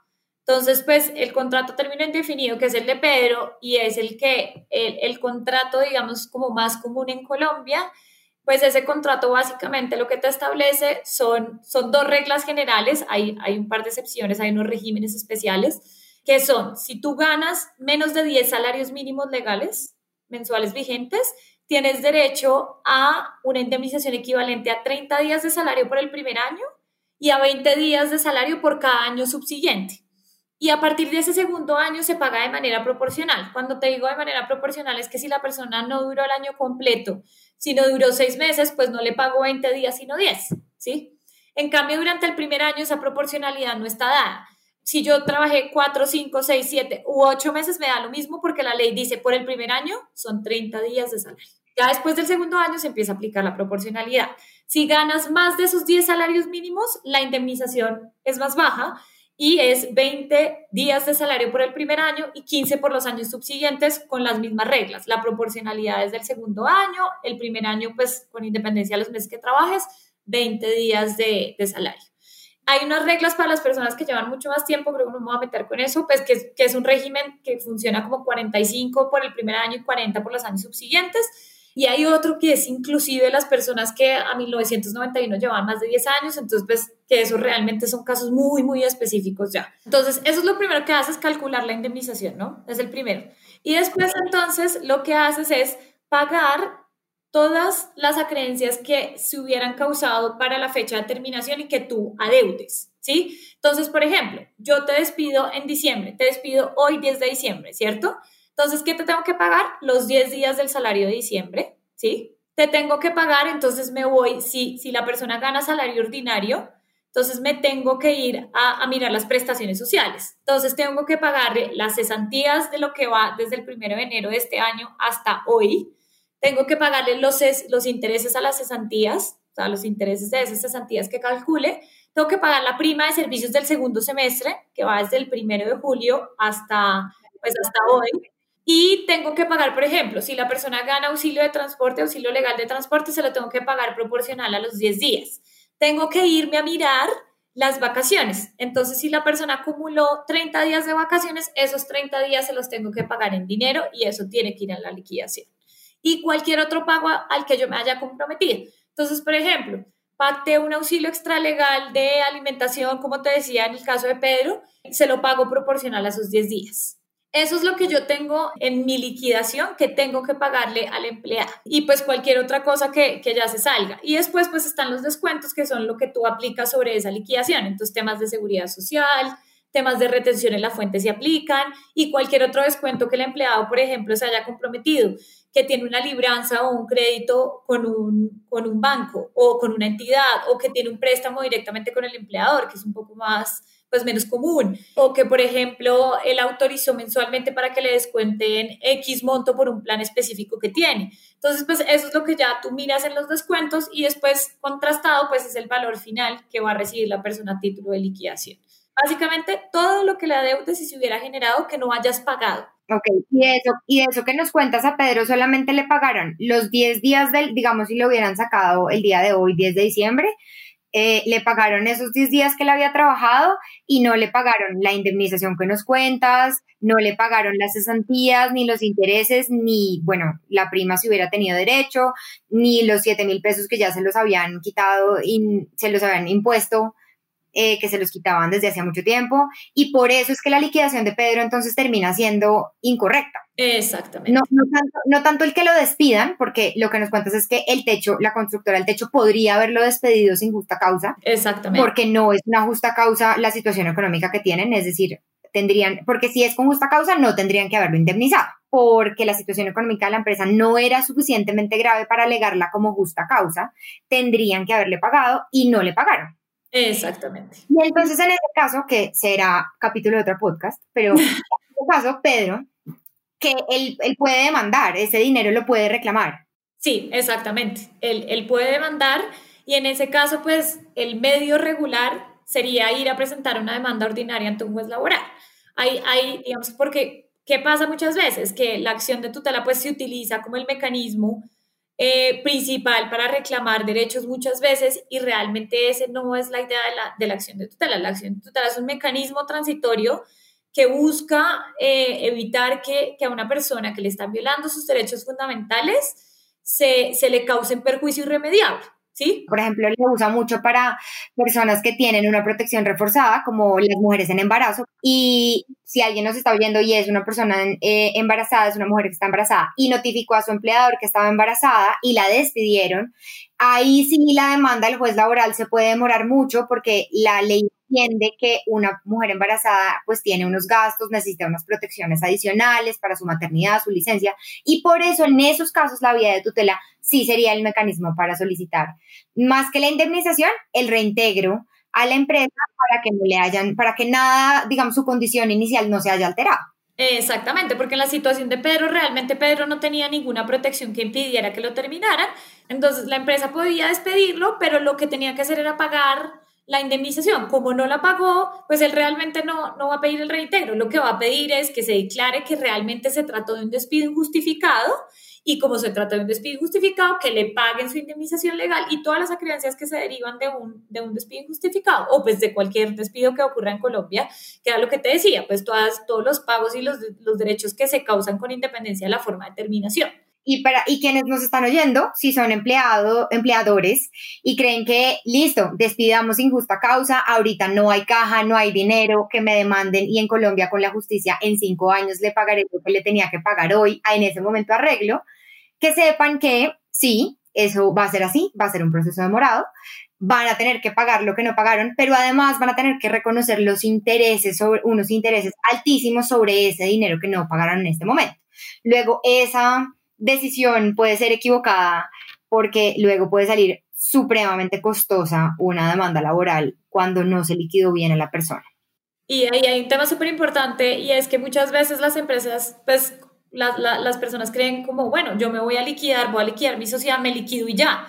Speaker 1: Entonces, pues el contrato término indefinido, que es el de Pedro, y es el que, el, el contrato, digamos, como más común en Colombia, pues ese contrato básicamente lo que te establece son, son dos reglas generales, hay, hay un par de excepciones, hay unos regímenes especiales, que son, si tú ganas menos de 10 salarios mínimos legales mensuales vigentes, tienes derecho a una indemnización equivalente a 30 días de salario por el primer año y a 20 días de salario por cada año subsiguiente. Y a partir de ese segundo año se paga de manera proporcional. Cuando te digo de manera proporcional es que si la persona no duró el año completo, si no duró seis meses, pues no le pago 20 días, sino 10, ¿sí? En cambio, durante el primer año esa proporcionalidad no está dada. Si yo trabajé 4, 5, 6, 7 u 8 meses, me da lo mismo porque la ley dice por el primer año son 30 días de salario. Ya después del segundo año se empieza a aplicar la proporcionalidad. Si ganas más de esos 10 salarios mínimos, la indemnización es más baja y es 20 días de salario por el primer año y 15 por los años subsiguientes con las mismas reglas. La proporcionalidad es del segundo año, el primer año pues con independencia de los meses que trabajes, 20 días de, de salario. Hay unas reglas para las personas que llevan mucho más tiempo, creo que no me voy a meter con eso, pues que, que es un régimen que funciona como 45 por el primer año y 40 por los años subsiguientes y hay otro que es inclusive las personas que a 1991 llevan más de 10 años, entonces pues que eso realmente son casos muy, muy específicos ya. Entonces, eso es lo primero que haces, calcular la indemnización, ¿no? Es el primero. Y después entonces lo que haces es pagar todas las acreencias que se hubieran causado para la fecha de terminación y que tú adeudes, ¿sí? Entonces, por ejemplo, yo te despido en diciembre, te despido hoy 10 de diciembre, ¿cierto? Entonces, ¿qué te tengo que pagar? Los 10 días del salario de diciembre, ¿sí? Te tengo que pagar, entonces me voy, si, si la persona gana salario ordinario, entonces me tengo que ir a, mirar las prestaciones sociales. Entonces tengo que pagarle las cesantías de lo que va desde el primero de enero de este año hasta hoy. Tengo que pagarle los, los intereses a las cesantías, o sea, los intereses de esas cesantías que calcule. Tengo que pagar la prima de servicios del segundo semestre, que va desde el primero de julio hasta, pues hasta hoy. Y tengo que pagar, por ejemplo, si la persona gana auxilio de transporte, auxilio legal de transporte, se lo tengo que pagar proporcional a los 10 días. Tengo que irme a mirar las vacaciones. Entonces, si la persona acumuló 30 días de vacaciones, esos 30 días se los tengo que pagar en dinero y eso tiene que ir a la liquidación. y cualquier otro pago al que yo me haya comprometido. Entonces, por ejemplo, pacté un auxilio extralegal de alimentación, como te decía en el caso de Pedro, se lo pago proporcional a esos 10 días. Eso es lo que yo tengo en mi liquidación que tengo que pagarle al empleado y pues cualquier otra cosa que, que, ya se salga. Y después pues están los descuentos que son lo que tú aplicas sobre esa liquidación. Entonces temas de seguridad social, temas de retención en la fuente se aplican y cualquier otro descuento que el empleado, por ejemplo, se haya comprometido, que tiene una libranza o un crédito con un, con un banco o con una entidad o que tiene un préstamo directamente con el empleador, que es un poco más pues menos común. O que, por ejemplo, él autorizó mensualmente para que le descuenten X monto por un plan específico que tiene. Entonces, pues eso es lo que ya tú miras en los descuentos y después contrastado, pues es el valor final que va a recibir la persona a título de liquidación. Básicamente, todo lo que le adeudes y se hubiera generado que no hayas pagado.
Speaker 3: Ok, y eso, y eso que nos cuentas a Pedro, solamente le pagaron los 10 días del, digamos, si lo hubieran sacado el día de hoy, 10 de diciembre, eh, le pagaron esos 10 días que él había trabajado y no le pagaron la indemnización que nos cuentas, no le pagaron las cesantías, ni los intereses, ni, bueno, la prima si hubiera tenido derecho, ni los 7 mil pesos que ya se los habían quitado y se los habían impuesto eh, que se los quitaban desde hacía mucho tiempo y por eso es que la liquidación de Pedro entonces termina siendo incorrecta.
Speaker 1: Exactamente.
Speaker 3: No, tanto, no, tanto, el que lo despidan, porque lo que nos cuentas es que el techo, la constructora del techo podría haberlo despedido sin justa causa.
Speaker 1: Exactamente.
Speaker 3: Porque no es una justa causa la situación económica que tienen, es decir, tendrían, porque si es con justa causa, no tendrían que haberlo indemnizado, porque la situación económica de la empresa no era suficientemente grave para alegarla como justa causa, tendrían que haberle pagado y no le pagaron.
Speaker 1: Exactamente.
Speaker 3: Y entonces en este caso, que será capítulo de otro podcast, pero en este caso, Pedro, que él, él, puede demandar, ese dinero lo puede reclamar.
Speaker 1: Sí, exactamente. Él, él puede demandar y en ese caso, pues el medio regular sería ir a presentar una demanda ordinaria ante un juez laboral. Hay, hay digamos, porque, ¿qué pasa muchas veces? Que la acción de tutela pues se utiliza como el mecanismo eh, principal para reclamar derechos muchas veces y realmente ese no es la idea de la, de la acción de tutela. La acción de tutela es un mecanismo transitorio que busca eh, evitar que, que, a una persona que le están violando sus derechos fundamentales se, se le cause perjuicio irremediable. ¿Sí?
Speaker 3: Por ejemplo, le usa mucho para personas que tienen una protección reforzada, como las mujeres en embarazo. Y si alguien nos está oyendo y es una persona eh, embarazada, es una mujer que está embarazada, y notificó a su empleador que estaba embarazada y la despidieron, ahí sí la demanda del juez laboral se puede demorar mucho porque la ley entiende que una mujer embarazada pues tiene unos gastos, necesita unas protecciones adicionales para su maternidad, su licencia, y por eso en esos casos la vía de tutela sí sería el mecanismo para solicitar. Más que la indemnización, el reintegro a la empresa para que no le hayan, para que nada, digamos, su condición inicial no se haya alterado.
Speaker 1: Exactamente, porque en la situación de Pedro, realmente Pedro no tenía ninguna protección que impidiera que lo terminaran. Entonces la empresa podía despedirlo, pero lo que tenía que hacer era pagar la indemnización. Como no la pagó, pues él realmente no, no va a pedir el reintegro. Lo que va a pedir es que se declare que realmente se trató de un despido injustificado y como se trata de un despido injustificado, que le paguen su indemnización legal y todas las acreencias que se derivan de un, de un despido injustificado o pues de cualquier despido que ocurra en Colombia, que era lo que te decía, pues todas, todos los pagos y los, los derechos que se causan con independencia de la forma de terminación.
Speaker 3: Y, para, y quienes nos están oyendo, si son empleado, empleadores y creen que, listo, despidamos sin justa causa, ahorita no hay caja, no hay dinero, que me demanden y en Colombia con la justicia en cinco años le pagaré lo que le tenía que pagar hoy, en ese momento arreglo, que sepan que sí, eso va a ser así, va a ser un proceso demorado, van a tener que pagar lo que no pagaron, pero además van a tener que reconocer los intereses sobre unos intereses altísimos sobre ese dinero que no pagaron en este momento. Luego esa decisión puede ser equivocada porque luego puede salir supremamente costosa una demanda laboral cuando no se liquidó bien a la persona.
Speaker 1: Y ahí hay un tema súper importante y es que muchas veces las empresas, pues las personas creen como, bueno, yo me voy a liquidar, voy a liquidar mi sociedad, me liquido y ya.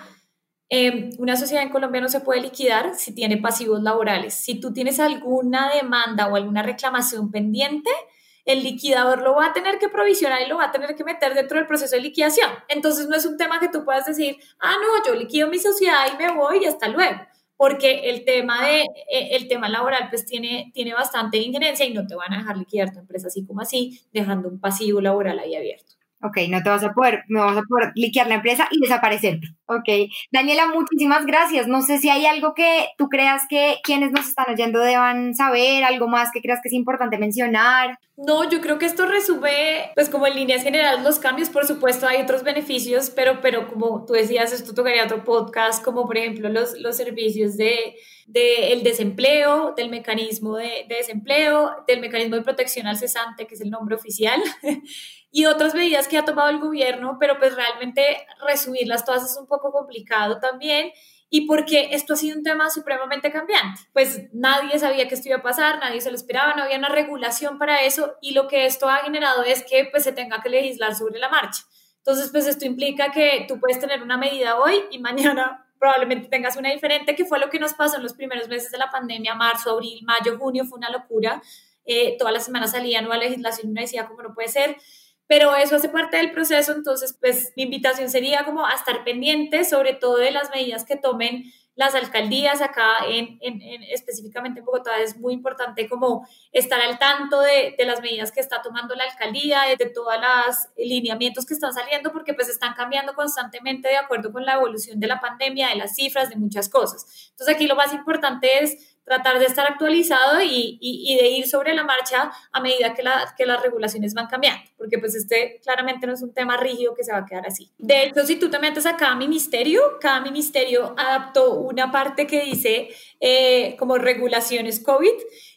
Speaker 1: Em, una sociedad en Colombia no se puede liquidar si tiene pasivos laborales. Si tú tienes alguna demanda o alguna reclamación pendiente, el liquidador lo va a tener que provisionar y lo va a tener que meter dentro del proceso de liquidación. Entonces no es un tema que tú puedas decir, ah, no, yo liquido mi sociedad y me voy y hasta luego, porque el tema, de, eh, el tema laboral pues tiene, tiene bastante injerencia y no te van a dejar liquidar tu empresa así como así, dejando un pasivo laboral ahí abierto.
Speaker 3: Ok, no te vas a poder, no vas a poder liquear la empresa y desaparecer. Ok, Daniela, muchísimas gracias. No sé si hay algo que tú creas que quienes nos están oyendo deban saber, algo más que creas que es importante mencionar.
Speaker 1: No, yo creo que esto resume, pues como en líneas generales los cambios, por supuesto hay otros beneficios, pero, pero como tú decías, esto tocaría otro podcast, como por ejemplo los, los servicios de, de el desempleo, del mecanismo de, de desempleo, del mecanismo de protección al cesante, que es el nombre oficial. y otras medidas que ha tomado el gobierno, pero pues realmente resumirlas todas es un poco complicado también. Y porque esto ha sido un tema supremamente cambiante. Pues nadie sabía que esto iba a pasar, nadie se lo esperaba, no había una regulación para eso y lo que esto ha generado es que pues se tenga que legislar sobre la marcha. Entonces, pues esto implica que tú puedes tener una medida hoy y mañana probablemente tengas una diferente, que fue lo que nos pasó en los primeros meses de la pandemia, marzo, abril, mayo, junio, fue una locura. Eh, todas las semanas salía nueva legislación y uno decía, ¿cómo no puede ser? Pero eso hace parte del proceso, entonces pues mi invitación sería como a estar pendiente sobre todo de las medidas que tomen las alcaldías acá en, específicamente en Bogotá es muy importante como estar al tanto de, de, las medidas que está tomando la alcaldía, de, todos los lineamientos que están saliendo, porque pues están cambiando constantemente de acuerdo con la evolución de la pandemia, de las cifras, de muchas cosas. Entonces aquí lo más importante es tratar de estar actualizado y, de ir sobre la marcha a medida que las regulaciones van cambiando, porque pues este claramente no es un tema rígido que se va a quedar así. De hecho, si tú te metes a cada ministerio, cada ministerio adaptó una parte que dice eh, como regulaciones COVID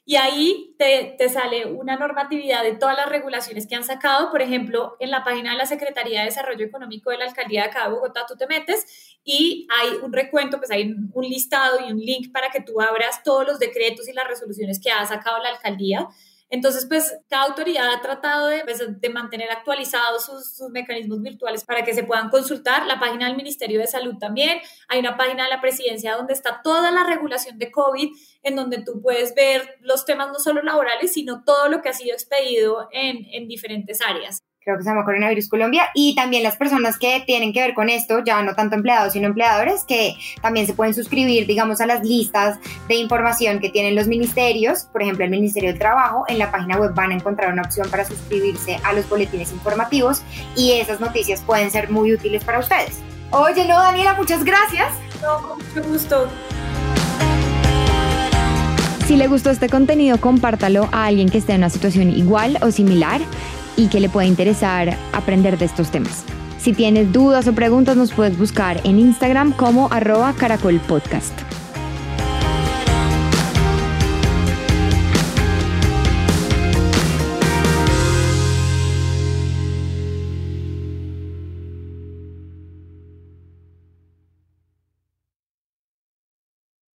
Speaker 1: y ahí te, te, sale una normatividad de todas las regulaciones que han sacado. Por ejemplo, en la página de la Secretaría de Desarrollo Económico de la Alcaldía de acá de Bogotá, tú te metes y hay un recuento, pues hay un listado y un link para que tú abras todos los decretos y las resoluciones que ha sacado la alcaldía. Entonces, pues cada autoridad ha tratado de, pues, de mantener actualizados sus, mecanismos virtuales para que se puedan consultar. La página del Ministerio de Salud también. Hay una página de la presidencia donde está toda la regulación de COVID, en donde tú puedes ver los temas no solo laborales, sino todo lo que ha sido expedido en, en diferentes áreas
Speaker 3: creo que se llama Coronavirus Colombia, y también las personas que tienen que ver con esto, ya no tanto empleados, sino empleadores, que también se pueden suscribir, digamos, a las listas de información que tienen los ministerios, por ejemplo, el Ministerio del Trabajo, en la página web van a encontrar una opción para suscribirse a los boletines informativos y esas noticias pueden ser muy útiles para ustedes. Oye, no, Daniela, muchas gracias.
Speaker 1: No, con mucho gusto.
Speaker 4: Si le gustó este contenido, compártalo a alguien que esté en una situación igual o similar y que le pueda interesar aprender de estos temas. Si tienes dudas o preguntas nos puedes buscar en Instagram como arroba caracolpodcast.